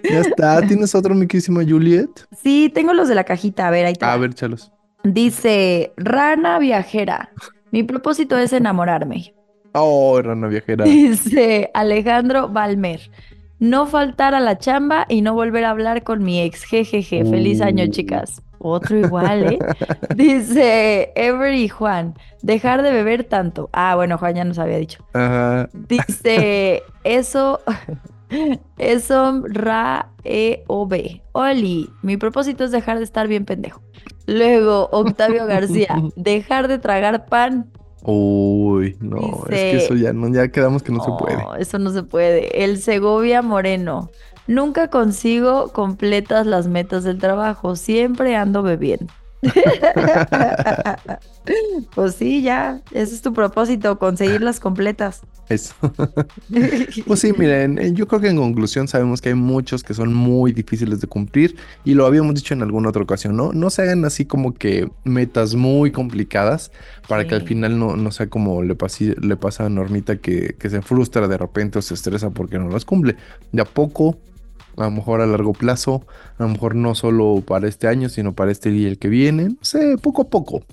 ya está. ¿Tienes otro, mi querísima Juliet? Sí, tengo los de la cajita. A ver, ahí está. A ver, chalos. Dice, rana viajera. Mi propósito es enamorarme. Oh, rana viajera. [laughs] Dice Alejandro Balmer no faltar a la chamba y no volver a hablar con mi ex. Jejeje. Feliz año, uh. chicas. Otro igual, ¿eh? [laughs] Dice Every Juan, dejar de beber tanto. Ah, bueno, Juan ya nos había dicho. Dice, [laughs] eso, eso, ra, e, o, b. Oli, mi propósito es dejar de estar bien pendejo. Luego, Octavio García, [laughs] dejar de tragar pan. Uy, no, es que eso ya no, ya quedamos que no, se puede. Eso no se puede. El Segovia Moreno. Nunca consigo completas las metas del trabajo, siempre ando bebiendo. [laughs] [laughs] pues sí, ya, ese es tu propósito, conseguirlas completas. Eso. [laughs] pues sí, miren, yo creo que en conclusión sabemos que hay muchos que son muy difíciles de cumplir y lo habíamos dicho en alguna otra ocasión, ¿no? No se hagan así como que metas muy complicadas para que al final no, no sea como le, le pasa a Normita que, que se frustra de repente o se estresa porque no las cumple. De a poco a lo mejor a largo plazo, a lo mejor no solo para este año, sino para este día y el que viene, no sé, poco a poco.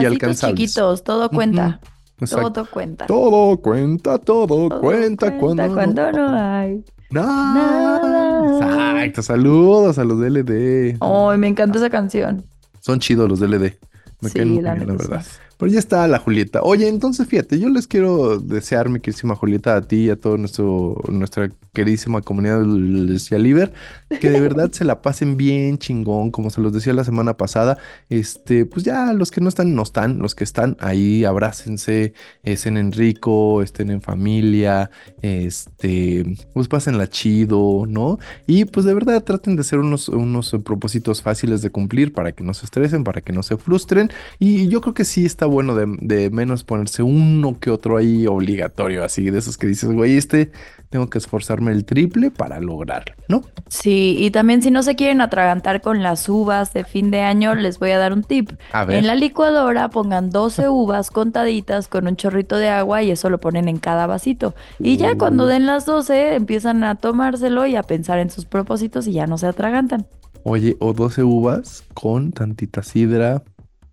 y alcanzables. chiquitos, todo cuenta. Todo cuenta. Todo cuenta, todo, cuenta, cuando, cuando no, hay. Nada. Exacto, saludos a los DLD. Ay, me encanta esa canción. Son chidos los DLD. Me sí, la, verdad. Pero ya está la Julieta. Oye, entonces fíjate, yo les quiero desear, mi queridísima Julieta, a ti y a toda nuestra queridísima comunidad de Liber, que de verdad se la pasen bien chingón, como se los decía la semana pasada. Este, pues ya los que no están, no están, los que están ahí, abrácense, estén en rico, estén en familia, este, pues la chido, ¿no? Y pues de verdad traten de hacer unos, unos propósitos fáciles de cumplir para que no se estresen, para que no se frustren. Y yo creo que sí está bueno de, menos ponerse uno que otro ahí obligatorio, así de esos que dices, güey, este tengo que esforzarme el triple para lograrlo, ¿no? Sí, y también si no se quieren atragantar con las uvas de fin de año, les voy a dar un tip. En la licuadora pongan 12 [laughs] uvas contaditas con un chorrito de agua y eso lo ponen en cada vasito. Y ya cuando den las 12 empiezan a tomárselo y a pensar en sus propósitos y ya no se atragantan. Oye, o 12 uvas con tantita sidra,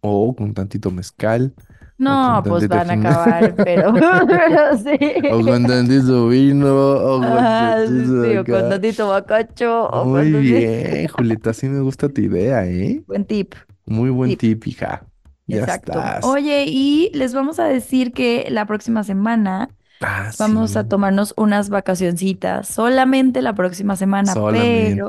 o con tantito mezcal. No, pues van a acabar, pero, [laughs] [laughs] sí. O con tantito vino, o con, tantito, bacacho. Muy bien, [laughs] Julieta, sí me gusta tu idea, ¿eh? Buen tip. Muy buen tip, hija. Ya Exacto. Oye, y les vamos a decir que la próxima semana ah, vamos a tomarnos unas vacacioncitas, solamente la próxima semana, pero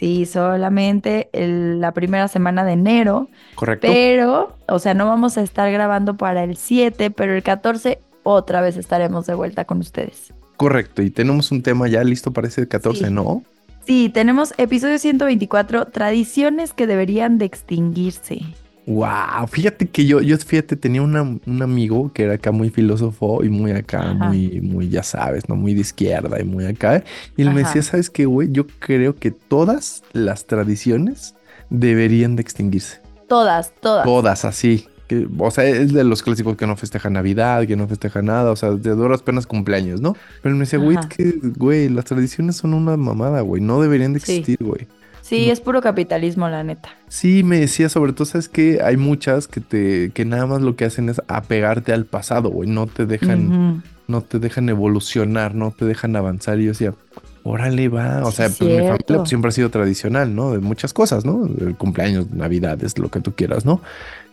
Sí, solamente la primera semana de enero. Correcto. Pero, o sea, no vamos a estar grabando para el 7, pero el 14 otra vez estaremos de vuelta con ustedes. Correcto, y tenemos un tema ya listo para ese 14, ¿no? Sí, tenemos episodio 124, tradiciones que deberían de extinguirse. Wow, fíjate que yo, yo fíjate, tenía un amigo que era acá muy filósofo y muy acá, muy, muy, ya sabes, ¿no? Muy de izquierda y muy acá. Y él me decía, ¿sabes qué, güey? Yo creo que todas las tradiciones deberían de extinguirse. Todas, todas. Todas, así. Que, o sea, es de los clásicos que no festeja Navidad, que no festeja nada, o sea, de duras penas cumpleaños, ¿no? Pero él me decía, güey, que, güey, las tradiciones son una mamada, güey, no deberían de existir, güey. Sí, es puro capitalismo, la neta. Sí, me decía, sobre todo, sabes que hay muchas que te, que nada más lo que hacen es apegarte al pasado, güey. No te dejan, no te dejan evolucionar, no te dejan avanzar. Y yo decía, órale, va. O sea, pues mi familia pues, siempre ha sido tradicional, ¿no? De muchas cosas, ¿no? El cumpleaños, navidades, lo que tú quieras, ¿no?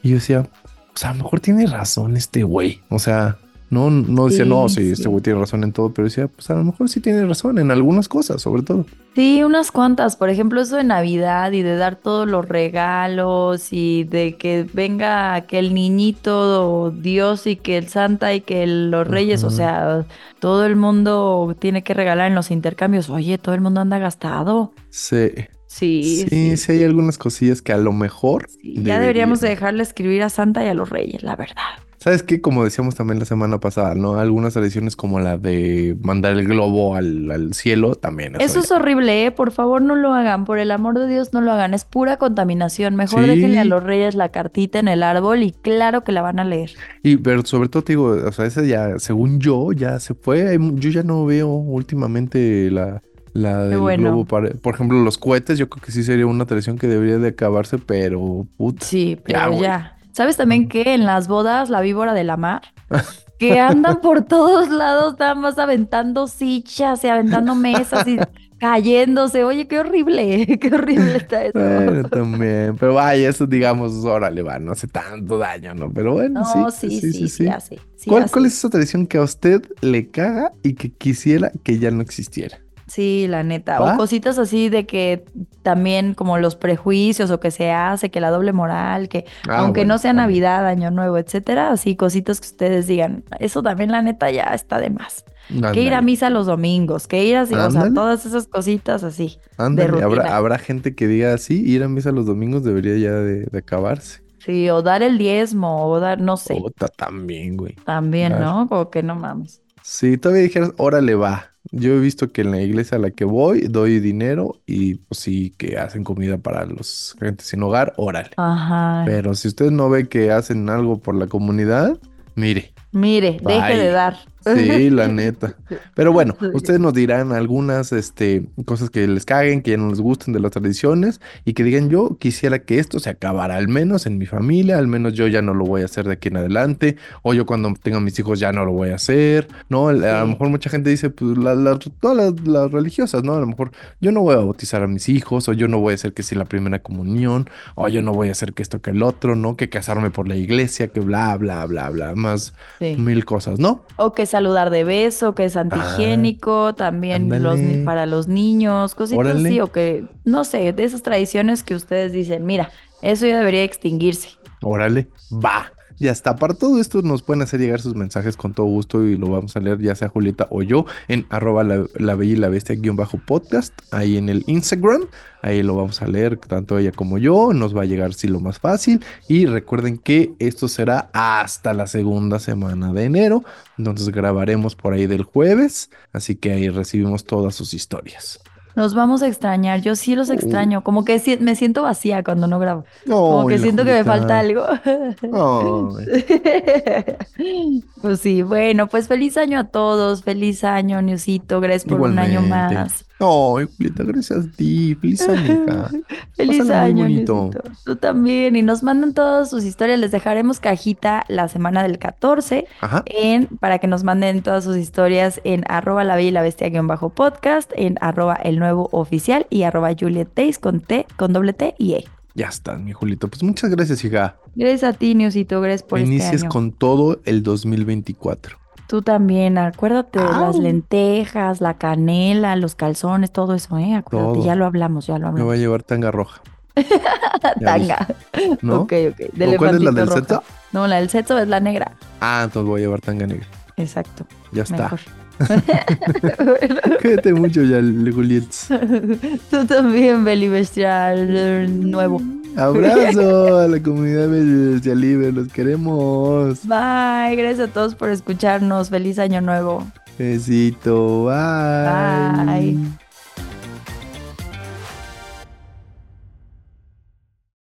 Y yo decía, pues a lo mejor tiene razón este güey. O sea, no, no decía, no, sí, este güey tiene razón en todo, pero decía, pues a lo mejor sí tiene razón en algunas cosas, sobre todo. Sí, unas cuantas. Por ejemplo, eso de Navidad y de dar todos los regalos y de que venga aquel niñito Dios y que el Santa y que los reyes, o sea, todo el mundo tiene que regalar en los intercambios. Oye, todo el mundo anda gastado. Sí. Sí, sí, sí, hay algunas cosillas que a lo mejor. ya deberíamos dejarle escribir a Santa y a los Reyes, la verdad. ¿Sabes qué? Como decíamos también la semana pasada, ¿no? Algunas tradiciones como la de mandar el globo al, cielo también. Eso, es horrible, ¿eh? Por favor, no lo hagan. Por el amor de Dios, no lo hagan. Es pura contaminación. Mejor déjenle a los reyes la cartita en el árbol y claro que la van a leer. Y, pero sobre todo te digo, o sea, esa ya, según yo, ya se fue. Yo ya no veo últimamente la, la del globo. por ejemplo, los cohetes, yo creo que sí sería una tradición que debería de acabarse, pero puta. Sí, pero ya. ¿Sabes también que en las bodas la víbora de la mar? [laughs] que andan por todos lados, nada más aventando sichas y aventando mesas y [laughs] cayéndose. Oye, qué horrible, [laughs] qué horrible está eso. Bueno, también. Pero vaya, eso digamos, órale, va, no hace tanto daño, ¿no? Pero bueno, no, sí, sí, sí, sí, sí, ¿Cuál, ¿Cuál es esa tradición que a usted le caga y que quisiera que ya no existiera? Sí, la neta. O cositas así de que también como los prejuicios o que se hace, que la doble moral, que ah, aunque no sea Navidad, Año Nuevo, etcétera, así cositas que ustedes digan, eso también la neta ya está de más. Que ir a misa los domingos, que ir así, o sea, todas esas cositas así. Ándale, ¿Habrá, habrá gente que diga así, ir a misa los domingos debería ya de, acabarse. Sí, o dar el diezmo, o dar, no sé. también, güey. También, ¿no? Como que no mames. Sí, todavía dijeras, órale va. Yo he visto que en la iglesia a la que voy doy dinero y pues sí que hacen comida para los gente sin hogar, órale. Ajá. Pero si usted no ve que hacen algo por la comunidad, mire. Mire, deje de dar. Sí, la [laughs] neta. Pero bueno, ustedes nos dirán algunas este, cosas que les caguen, que ya no les gusten de las tradiciones y que digan yo quisiera que esto se acabara, al menos en mi familia, al menos yo ya no lo voy a hacer de aquí en adelante, o yo cuando tenga mis hijos ya no lo voy a hacer, ¿no? A lo mejor mucha gente dice, pues todas las, religiosas, ¿no? A lo mejor yo no voy a bautizar a mis hijos, o yo no voy a hacer que sea la primera comunión, o yo no voy a hacer que esto que el otro, ¿no? Que casarme por la iglesia, que bla, bla, bla, bla, más mil cosas, ¿no? O que saludar de beso, que es ah, antihigiénico, también los, para los niños, cositas así, o que, no sé, de esas tradiciones que ustedes dicen, mira, eso ya debería extinguirse. Órale, va. Ya está. Para todo esto nos pueden hacer llegar sus mensajes con todo gusto y lo vamos a leer ya sea Julieta o yo en arroba la, bella y la bestia guion bajo podcast ahí en el Instagram. Ahí lo vamos a leer tanto ella como yo. Nos va a llegar sí lo más fácil. Y recuerden que esto será hasta la segunda semana de enero. Entonces grabaremos por ahí del jueves. Así que ahí recibimos todas sus historias. Nos vamos a extrañar, yo sí los extraño, como que me siento vacía cuando no grabo. como que siento que me falta algo. [laughs] pues sí, bueno, pues feliz año a todos, feliz año, Niusito, gracias por un año más. Ay, Julieta, gracias a ti. Feliz [laughs] año, Feliz año, Tú también. Y nos mandan todas sus historias. Les dejaremos cajita la semana del 14 En, para que nos manden todas sus historias en arroba la bella y la bestia guion bajo podcast, en arroba el nuevo oficial y arroba Juliet con T, con doble T y E. Ya está, mi Julito. Pues muchas gracias, hija. Gracias a ti, Niosito. Gracias por este Inicies con todo el 2024. Tú también, acuérdate de las lentejas, la canela, los calzones, todo eso, ¿eh? Acuérdate, ya lo hablamos, ya lo hablamos. Me voy a llevar tanga roja. [laughs] tanga. ¿No? Ok, ok. ¿Cuál es la del seto? No, la del seto es la negra. Ah, entonces voy a llevar tanga negra. Exacto. Ya está. [laughs] Cuídate mucho ya, Juliet. [laughs] Tú también, Beli Bestial nuevo. Abrazo a la [laughs] comunidad Bestial Libre, los queremos. Bye, gracias a todos por escucharnos. Feliz año nuevo. Besito, bye. Bye.